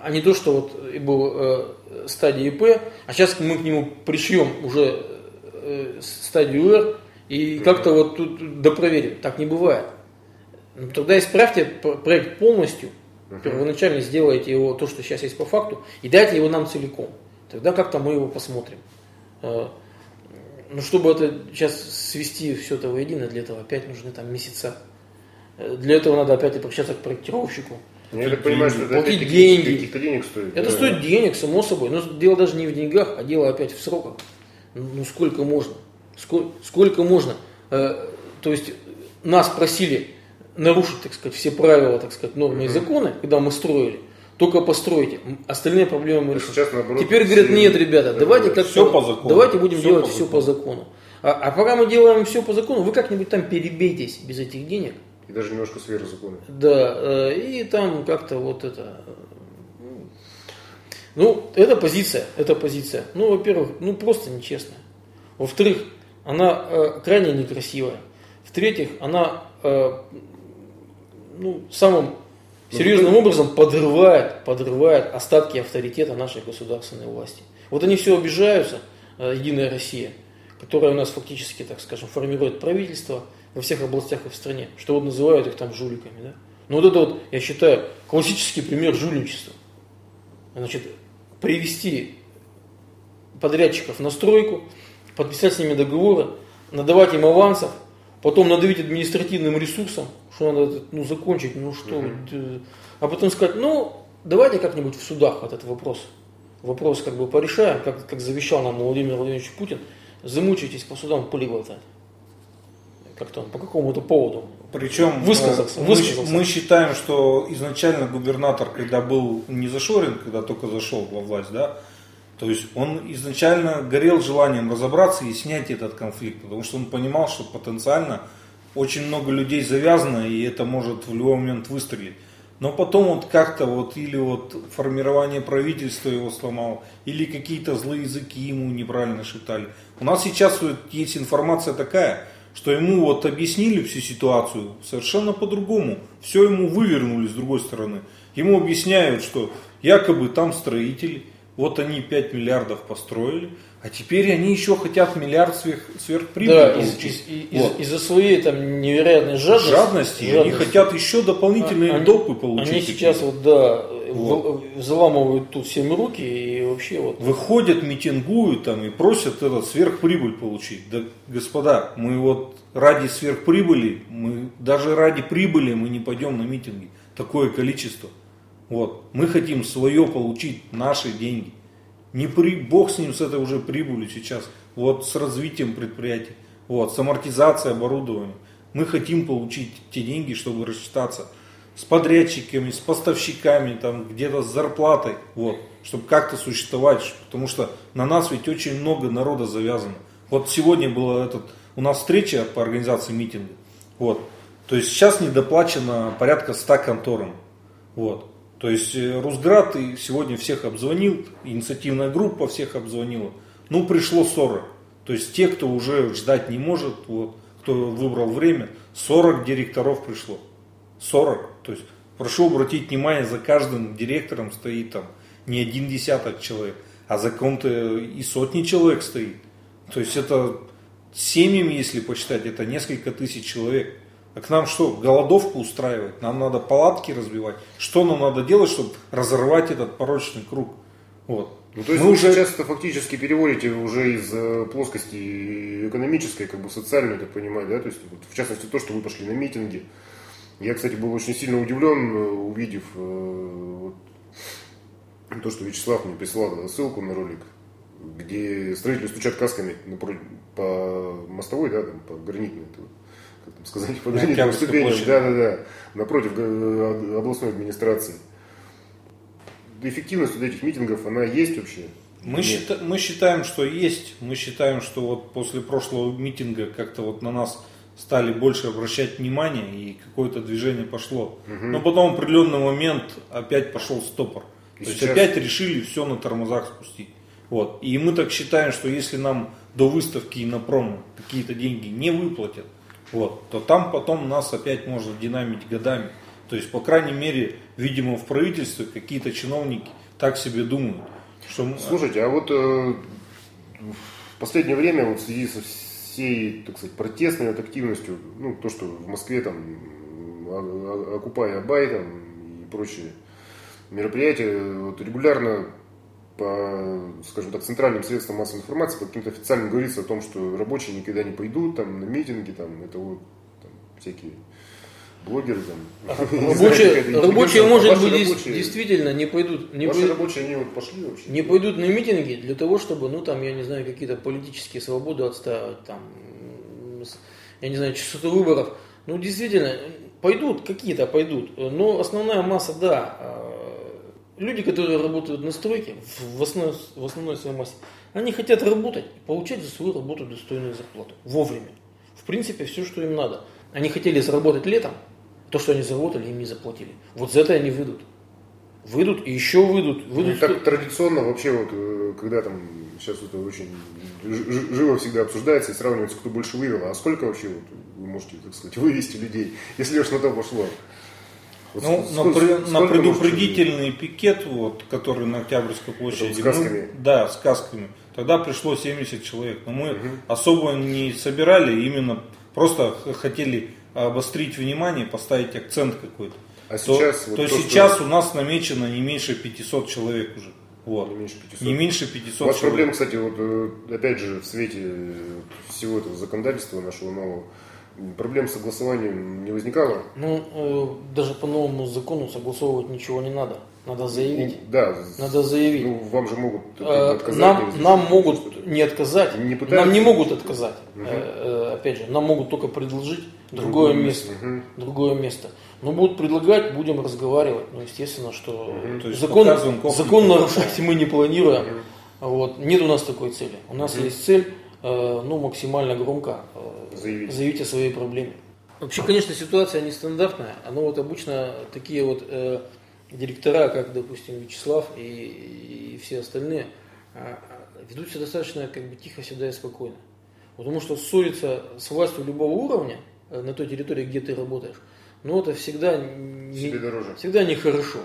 а не то, что вот был э, стадия ИП, а сейчас мы к нему пришьем уже э, стадию р и как-то вот тут допроверим. Так не бывает. Ну, тогда исправьте проект полностью, первоначально сделайте его, то, что сейчас есть по факту, и дайте его нам целиком. Тогда как-то мы его посмотрим. Э, ну, чтобы это сейчас свести все это воедино, для этого опять нужны там месяца. Э, для этого надо опять обращаться к проектировщику. Ну, я так понимаю, что это платить деньги. Каких-то денег стоит. Это да. стоит денег, само собой. Но дело даже не в деньгах, а дело опять в сроках. Ну, ну сколько можно? Сколько, сколько можно? Э, то есть нас просили нарушить, так сказать, все правила, так сказать, нормы и законы, когда мы строили только постройте. Остальные проблемы мы решим. Сейчас, наоборот, Теперь говорят, нет, ребята, давайте как все по закону. Давайте будем все делать по все по закону. А, а пока мы делаем все по закону, вы как-нибудь там перебейтесь без этих денег. И даже немножко сверх закона. Да, э, и там как-то вот это... Ну, это позиция, это позиция. Ну, во-первых, ну просто нечестная. Во-вторых, она э, крайне некрасивая. В-третьих, она э, ну, самым серьезным образом подрывает, подрывает остатки авторитета нашей государственной власти. Вот они все обижаются, э, Единая Россия, которая у нас фактически, так скажем, формирует правительство во всех областях и в стране, что вот называют их там жуликами. Да? Но вот это вот, я считаю, классический пример жульничества. Значит, привести подрядчиков на стройку, подписать с ними договоры, надавать им авансов, потом надавить административным ресурсом, что надо ну, закончить, ну что, угу. а потом сказать, ну давайте как-нибудь в судах этот вопрос, вопрос как бы порешаем, как, как завещал нам Владимир Владимирович Путин, замучайтесь по судам пыли глотать. Как-то по какому-то поводу. Причем высказался, мы, высказался. мы считаем, что изначально губернатор, когда был не зашорен, когда только зашел во власть, да, то есть он изначально горел желанием разобраться и снять этот конфликт, потому что он понимал, что потенциально очень много людей завязано, и это может в любой момент выстрелить. Но потом вот как-то вот или вот формирование правительства его сломал, или какие-то злые языки ему неправильно шептали. У нас сейчас вот есть информация такая, что ему вот объяснили всю ситуацию совершенно по-другому. Все ему вывернули с другой стороны. Ему объясняют, что якобы там строители, вот они 5 миллиардов построили, а теперь они еще хотят миллиард сверх, сверхприбыли да, получить. Из, из, вот. Из-за своей там невероятной жадности, жадности, жадности. они хотят еще дополнительные а, допы получить. Они сейчас вот, да, вот. взламывают тут всем руки и вообще вот. Выходят, митингуют там и просят этот сверхприбыль получить. Да, господа, мы вот ради сверхприбыли, мы даже ради прибыли мы не пойдем на митинги. Такое количество. Вот. Мы хотим свое получить, наши деньги. Не при, бог с ним, с этой уже прибылью сейчас. Вот с развитием предприятия. Вот, с амортизацией оборудования. Мы хотим получить те деньги, чтобы рассчитаться с подрядчиками, с поставщиками, там, где-то с зарплатой, вот, чтобы как-то существовать, потому что на нас ведь очень много народа завязано. Вот сегодня была этот, у нас встреча по организации митинга, вот, то есть сейчас недоплачено порядка 100 конторам, вот, то есть э, Русград сегодня всех обзвонил, инициативная группа всех обзвонила. Ну, пришло 40. То есть те, кто уже ждать не может, вот, кто выбрал время, 40 директоров пришло. 40. То есть прошу обратить внимание, за каждым директором стоит там не один десяток человек, а за ком-то и сотни человек стоит. То есть это семьями, если посчитать, это несколько тысяч человек. А к нам что, голодовку устраивать? Нам надо палатки разбивать? Что нам надо делать, чтобы разорвать этот порочный круг? Вот. Ну, то есть Мы вы уже... сейчас это фактически переводите уже из э, плоскости экономической, как бы социальной, я так понимаю, да? То есть, вот, в частности, то, что вы пошли на митинги. Я, кстати, был очень сильно удивлен, э, увидев э, вот, то, что Вячеслав мне присылал ссылку на ролик, где строители стучат касками по мостовой, да, там, по гранитной, как там сказать, по гранитным ступеням, да, да, да, напротив э, областной администрации. Эффективность вот этих митингов, она есть вообще? Мы, счита, мы считаем, что есть. Мы считаем, что вот после прошлого митинга как-то вот на нас стали больше обращать внимание и какое-то движение пошло. Угу. Но потом в определенный момент опять пошел стопор. И То сейчас... есть опять решили все на тормозах спустить. Вот. И мы так считаем, что если нам до выставки и на промо какие-то деньги не выплатят, вот, то там потом нас опять можно динамить годами. То есть, по крайней мере, видимо, в правительстве какие-то чиновники так себе думают. Что... Слушайте, а вот э, в последнее время вот в связи со всей, так сказать, протестной вот активностью, ну, то, что в Москве там окупая Абай там, и прочие мероприятия, вот, регулярно по, скажем так, центральным средствам массовой информации, по каким-то официальным говорится о том, что рабочие никогда не пойдут там, на митинги, там, это вот там, всякие блогеры там. Рабочие, знаю, рабочие может быть, рабочие, действительно не пойдут. Не ваши пойдут, рабочие, они вот пошли вообще. Не пойдут на митинги для того, чтобы, ну там, я не знаю, какие-то политические свободы отстаивать, там, я не знаю, частоту выборов. Ну, действительно, пойдут, какие-то пойдут. Но основная масса, да, а, люди, которые работают на стройке, в основной, в основной своей массе, они хотят работать, получать за свою работу достойную зарплату. Вовремя. В принципе, все, что им надо. Они хотели заработать летом, то, что они заработали, им не заплатили. Вот за это они выйдут. Выйдут и еще выйдут. выйдут ну, так традиционно вообще, вот, э, когда там сейчас это очень живо всегда обсуждается и сравнивается, кто больше вывел. А сколько вообще вот, вы можете, так сказать, вывести людей, если уж на то пошло? Ну, сколько, на, на предупредительный пикет, вот, который на Октябрьской площади. с касками? Ну, да, с касками. Тогда пришло 70 человек. Но мы угу. особо не собирали, именно просто хотели обострить внимание, поставить акцент какой-то. А то, сейчас, вот то, то сейчас что... у нас намечено не меньше 500 человек уже. Вот. Не меньше 500. Не меньше 500 У вас человек. проблема, кстати, вот э, опять же, в свете всего этого законодательства нашего нового, проблем с согласованием не возникало? Ну, э, даже по новому закону согласовывать ничего не надо. Надо заявить. Ну, да. Надо заявить. Ну, вам же могут Э, отказать. Нам, нам могут не отказать, Не пытаются? нам не могут отказать. Э, э, Опять же, нам могут только предложить другое место, Мгм. другое место. Но будут предлагать, будем разговаривать. Ну, естественно, что То есть закон, закон нарушать мы не планируем. Вот. Нет у нас такой цели. У нас есть цель, э, ну, максимально громко Заявить. заявить о своей проблеме. Вообще, конечно, ситуация нестандартная. Оно вот обычно такие вот э, директора, как, допустим, Вячеслав и, и все остальные, а, ведут себя достаточно как бы тихо всегда и спокойно. Потому что ссориться с властью любого уровня э, на той территории, где ты работаешь, ну это всегда не, Себе дороже. всегда нехорошо.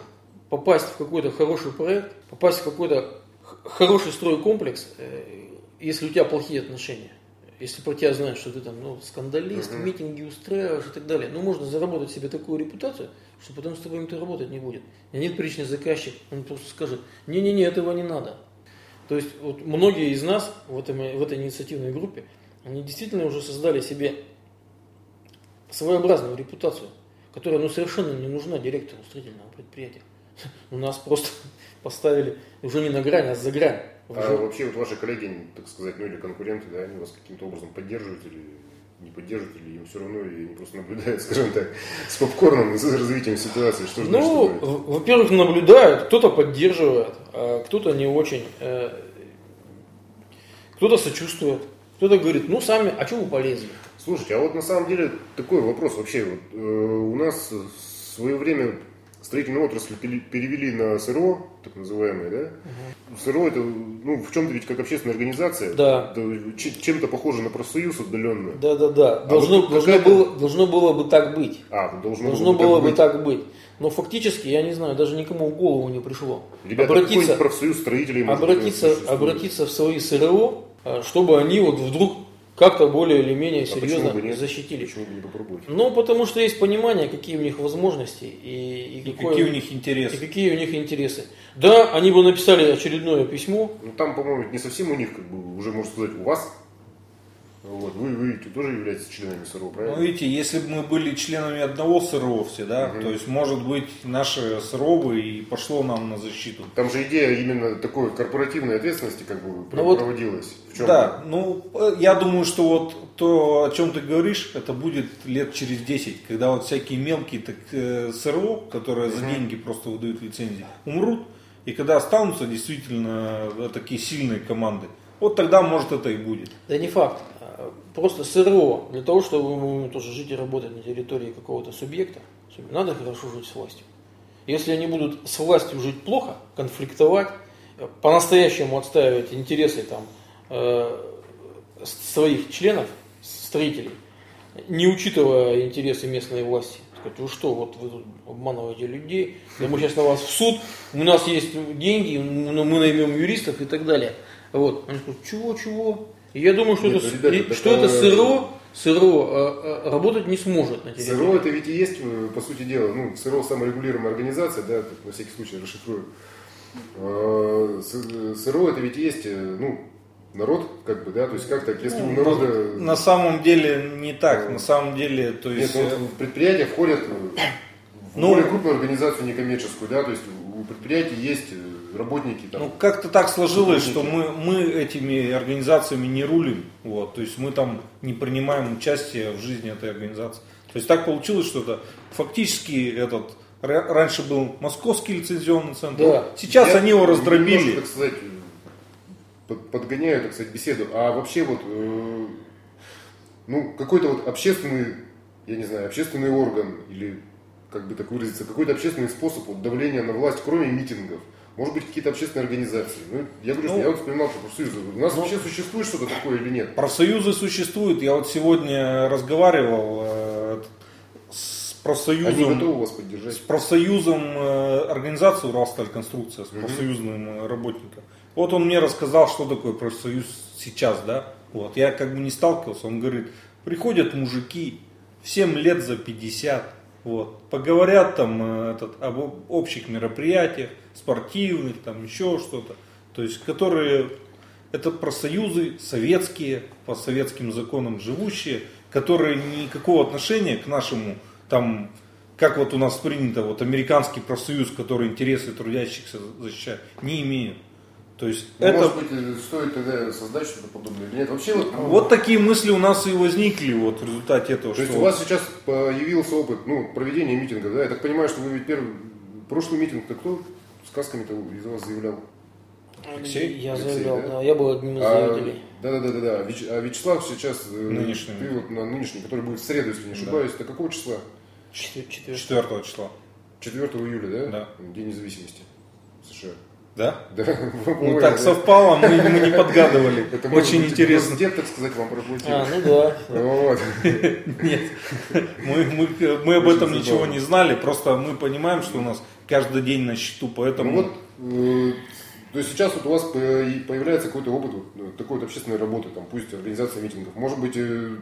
Попасть в какой-то хороший проект, попасть в какой-то хороший стройкомплекс, э, если у тебя плохие отношения. Если про тебя знают, что ты там ну, скандалист, Мгм. митинги устраиваешь и так далее. Ну, можно заработать себе такую репутацию, что потом с тобой никто работать не будет. И нет причины заказчик, он просто скажет, не-не-не, этого не надо. То есть вот многие из нас в, этом, в этой инициативной группе, они действительно уже создали себе своеобразную репутацию, которая ну, совершенно не нужна директору строительного предприятия. У нас просто поставили уже не на грань, а за грань. А Уже- вообще вот ваши коллеги, так сказать, ну или конкуренты, да, они вас каким-то образом поддерживают или не поддерживают, или им все равно, и они просто наблюдают, скажем так, с попкорном за развитием ситуации, что же Ну, во-первых, наблюдают, кто-то поддерживает, а кто-то не очень. Э, Кто-то сочувствует, кто-то говорит, ну сами, а чего вы полезли? Слушайте, а вот на самом деле такой вопрос вообще. Вот, э, у нас в свое время строительную отрасль пере- перевели на СРО, так называемое, да? СРО это, ну, в чем-то ведь как общественная организация. Да. Чем-то похоже на профсоюз отдаленно. Да-да-да, должно, А вот должно, было, должно было бы так быть. А, должно, Должно было было бы быть. так быть. Но фактически, я не знаю, даже никому в голову не пришло. Ребята, обратиться, профсоюз строителей может обратиться, обратиться в свои СРО, э, чтобы они вот вдруг как-то более или менее А серьезно почему бы защитили. Почему бы не попробовать? Ну, потому что есть понимание, какие у них возможности и, и И какое- какие у них и интересы. какие у них интересы. Да, они бы написали очередное письмо. Ну там, по-моему, не совсем у них, как бы, уже можно сказать, у вас. Вот, вы, вы тоже являетесь членами СРО, правильно? Ну, видите, если бы мы были членами одного СРО все, да, Мгм. то есть, может быть, наше СРО бы и пошло нам на защиту. Там же идея именно такой корпоративной ответственности как бы Ну вот- проводилась. В чем? Да, ну, э, я думаю, что вот то, о чем ты говоришь, это будет лет через 10, когда вот всякие мелкие так, э, СРО, которые за деньги просто выдают лицензии, умрут, и когда останутся действительно э, такие сильные команды, вот тогда, может, это и будет. Да не факт. Просто СРО, для того, чтобы ему тоже жить и работать на территории какого-то субъекта, надо хорошо жить с властью. Если они будут с властью жить плохо, конфликтовать, э, по-настоящему отстаивать интересы там, э, своих членов, строителей, не учитывая интересы местной власти. Сказать, вы что, вот вы тут обманываете людей, да мы сейчас на вас в суд, у нас есть деньги, мы наймем юристов и так далее. Вот. Они скажут, чего, чего? И я думаю, что, Нет, это, ну, ребята, и- так, что это СРО, СРО э, э, работать не сможет на территории. СРО это ведь и есть, э, по сути дела, ну, СРО саморегулируемая организация, да, так, на всякий случай расшифрую. Э, С- СРО это ведь и есть, э, ну, народ, как бы, да, то есть как так, если у народа... На самом деле не так, на самом деле, то Нет, есть... ну, э, вот в предприятия входят э, в Ну- более крупную организацию некоммерческую, да, то есть у предприятий есть э, работники там. Ну, как-то так сложилось, что мы, мы этими организациями не рулим. Вот, то есть мы там не принимаем участие в жизни этой организации. То есть так получилось, что это фактически этот ра- раньше был московский лицензионный центр. Да. Сейчас Я они его немножко, раздробили. так сказать, под- подгоняю, так сказать, беседу. А вообще вот, э, ну, какой-то вот общественный, я не знаю, общественный орган или, как бы так выразиться, какой-то общественный способ вот, давления на власть, кроме митингов. Может быть, какие-то общественные организации. Ну, я говорю, что Ну, я вот вспоминал про профсоюзы. У нас вообще существует что-то такое или нет? Профсоюзы существуют. Я вот сегодня разговаривал э, с Они профсоюзом. готовы вас с поддержать? профсоюзом э, организации Уралстальконструкция, с профсоюзным э, работником. Вот он мне рассказал, что такое профсоюз сейчас, да. Вот. Я как бы не сталкивался. Он говорит, приходят мужики, всем лет за 50, Вот. Поговорят там э, этот, об общих мероприятиях, спортивных, там еще что-то. То есть, которые, это профсоюзы советские, по советским законам живущие, которые никакого отношения к нашему, там, как вот у нас принято, вот американский профсоюз, который интересы трудящихся защищает, не имеют. То есть Ну, это... Может быть, э, стоит тогда создать что-то подобное или нет? Вообще вот, ну, Вот такие мысли у нас и возникли вот в результате этого. То есть что у вас сейчас появился опыт ну, проведения митингов, да? Я так понимаю, что вы ведь первый, прошлый митинг-то кто сказками-то из вас заявлял? Алексей? Я Алексей, заявлял, да? да, я был одним из А, заявителей. Да-да-да-да. Вяч- А Вячеслав сейчас, э, Нынешний. ты вот на нынешний, который будет в среду, если не ошибаюсь, это какого числа? Четвер- четвертый. 4 числа. 4 июля, да? Да. День независимости США. Да? Да, Ну так совпало, мы, мы не подгадывали. Это Очень быть, интересно. Дед, так сказать, вам проплатил. А, ну да. Вот. Нет, мы, мы, мы об этом ничего не знали, просто мы понимаем, что у нас каждый день на счету, поэтому... Ну вот, э, то есть сейчас вот у вас по- появляется какой-то опыт вот, ну, такой вот общественной работы, там, пусть организация митингов. Может быть, э,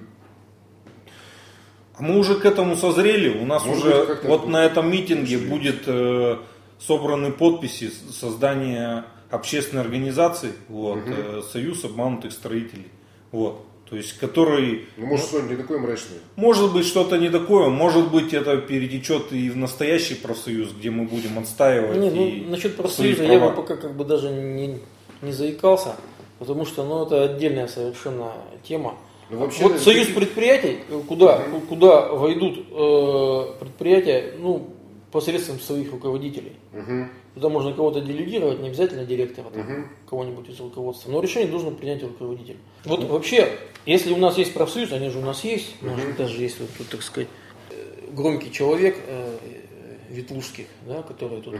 А Мы уже к этому созрели. У нас Может уже быть, вот на этом митинге будет э, собраны подписи создания общественной организации, вот, э, Союз обманутых строителей. Вот. То есть, который, ну, может, что-нибудь не такое мрачное. может быть, что-то не такое, может быть, это перетечет и в настоящий профсоюз, где мы будем отстаивать. Не, и ну, насчет профсоюза я бы пока как бы даже не, не заикался, потому что ну, это отдельная совершенно тема. Ну, вообще, вот союз предприятий, э, куда, куда войдут э, предприятия, ну, посредством своих руководителей. Мгм, Туда можно кого-то делегировать, не обязательно директора, там, мгм. кого-нибудь из руководства. Но решение должен принять руководитель. Вот вообще, если у нас есть профсоюз, они же у нас есть, у нас же даже есть вот тут, так сказать, э, громкий человек э, э, Ветлужских, да, который тут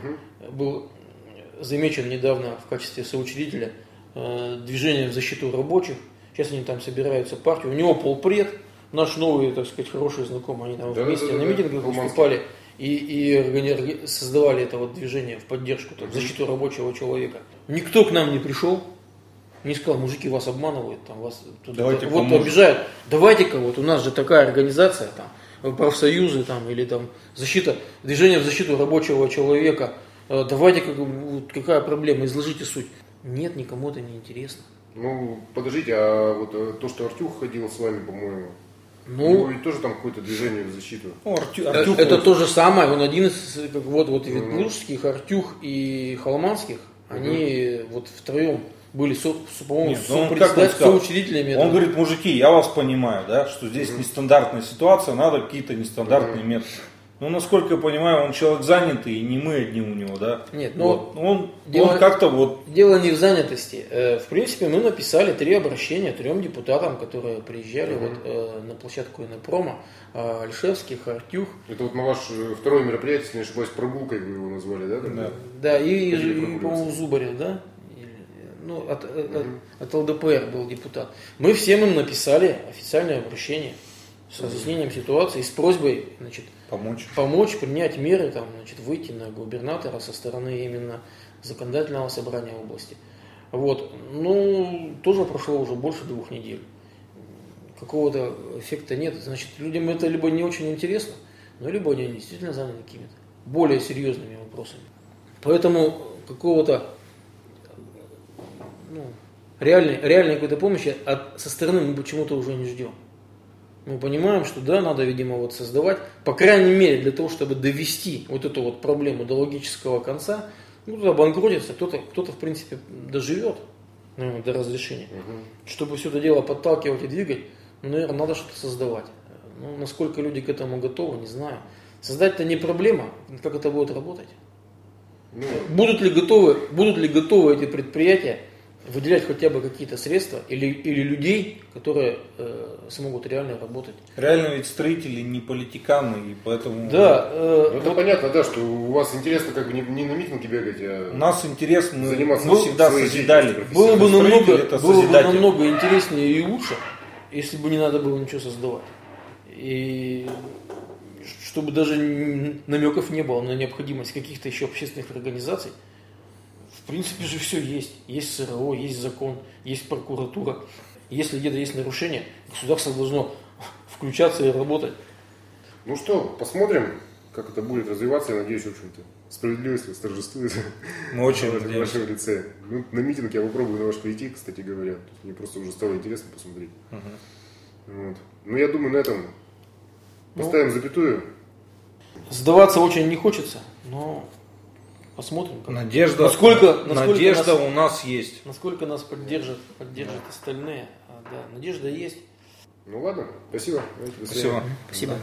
был замечен недавно в качестве соучредителя э, движения в защиту рабочих. Сейчас они там собираются партию. У него полпред, наш новый, так сказать, хороший знакомый, они там Да-да-да-да, вместе на митингах Кулманский. выступали и, и создавали это вот движение в поддержку, там, в защиту рабочего человека. Никто к нам не пришел, не сказал, мужики вас обманывают, там вас тут Давайте вот поможем. обижают. Давайте-ка, вот у нас же такая организация, там, профсоюзы там, или там защита, движение в защиту рабочего человека. Э, Давайте-ка, вот какая проблема, изложите суть. Нет, никому это не интересно. Ну, подождите, а вот э, то, что Артюх ходил с вами, по-моему, Ну, ну, и тоже там какое-то движение в защиту. Ну, Артю- Э, Артюх Это вот- то же самое, он один из, как вот, вот Ветлужских, Артюх и Холманских, они вот втроем были, со, со- по-моему, Нет, ну он как он сказал? соучредителями. Он говорит, мужики, я вас понимаю, да, что здесь нестандартная ситуация, надо какие-то нестандартные методы. Ну, насколько я понимаю, он человек занятый, и не мы одни у него, да. Нет, ну, Вот. он, дело- он как-то вот, Дело не в занятости. Э, В принципе, мы написали три обращения трем депутатам, которые приезжали вот, э, на площадку Инопрома. Э, Альшевский, Артюх, Это вот на ваше э, второе мероприятие, если не ошибаюсь, прогулкой вы его назвали, да? тогда? Да. да, и, и, по-моему, Зубарев, да? Ну, от, от- от ЛДПР был депутат. Мы всем им написали официальное обращение с разъяснением ситуации с просьбой значит, помочь. помочь принять меры, там, значит, выйти на губернатора со стороны именно законодательного собрания области. Вот. Ну, тоже прошло уже больше двух недель. Какого-то эффекта нет. Значит, людям это либо не очень интересно, ну, либо они действительно заняты какими-то более серьезными вопросами. Поэтому какого-то ну, реальной, реальной какой-то помощи от, со стороны мы почему-то уже не ждем. Мы понимаем, что да, надо, видимо, вот создавать, по крайней мере, для того, чтобы довести вот эту вот проблему до логического конца, ну, кто-то обанкротится, кто-то, кто-то, в принципе, доживет наверное, до разрешения. Чтобы все это дело подталкивать и двигать, ну, наверное, надо что-то создавать. Ну, насколько люди к этому готовы, не знаю. Создать-то не проблема, как это будет работать. Ну, Будут ли готовы, будут ли готовы эти предприятия выделять хотя бы какие-то средства или, или людей, которые э, смогут реально работать? Реально ведь строители не политиканы, и поэтому Да, э, ну, это вот понятно, да, что у вас интересно как бы не, не на митинге бегать, у а нас интерес, мы, Заниматься мы всегда своей созидали. было бы, намного, это было бы намного интереснее и лучше, если бы не надо было ничего создавать. И чтобы даже намеков не было на необходимость каких-то еще общественных организаций. В принципе же все есть. Есть СРО, есть закон, есть прокуратура. Если где-то есть нарушение, государство должно включаться и работать. Ну что, посмотрим. как это будет развиваться, я надеюсь, в общем-то, справедливость восторжествует Мы очень в надеемся. вашем лице. Ну, на митинг я попробую на ваш прийти, кстати говоря. Мне просто уже стало интересно посмотреть. Вот. Ну, я думаю, на этом поставим запятую. Сдаваться очень не хочется, но посмотрим. как- Надежда, Насколько- насколько надежда нас- у нас есть. Насколько нас поддержат, поддержат остальные. А, да, надежда есть. Ну ладно, спасибо. Спасибо. Спасибо. Да.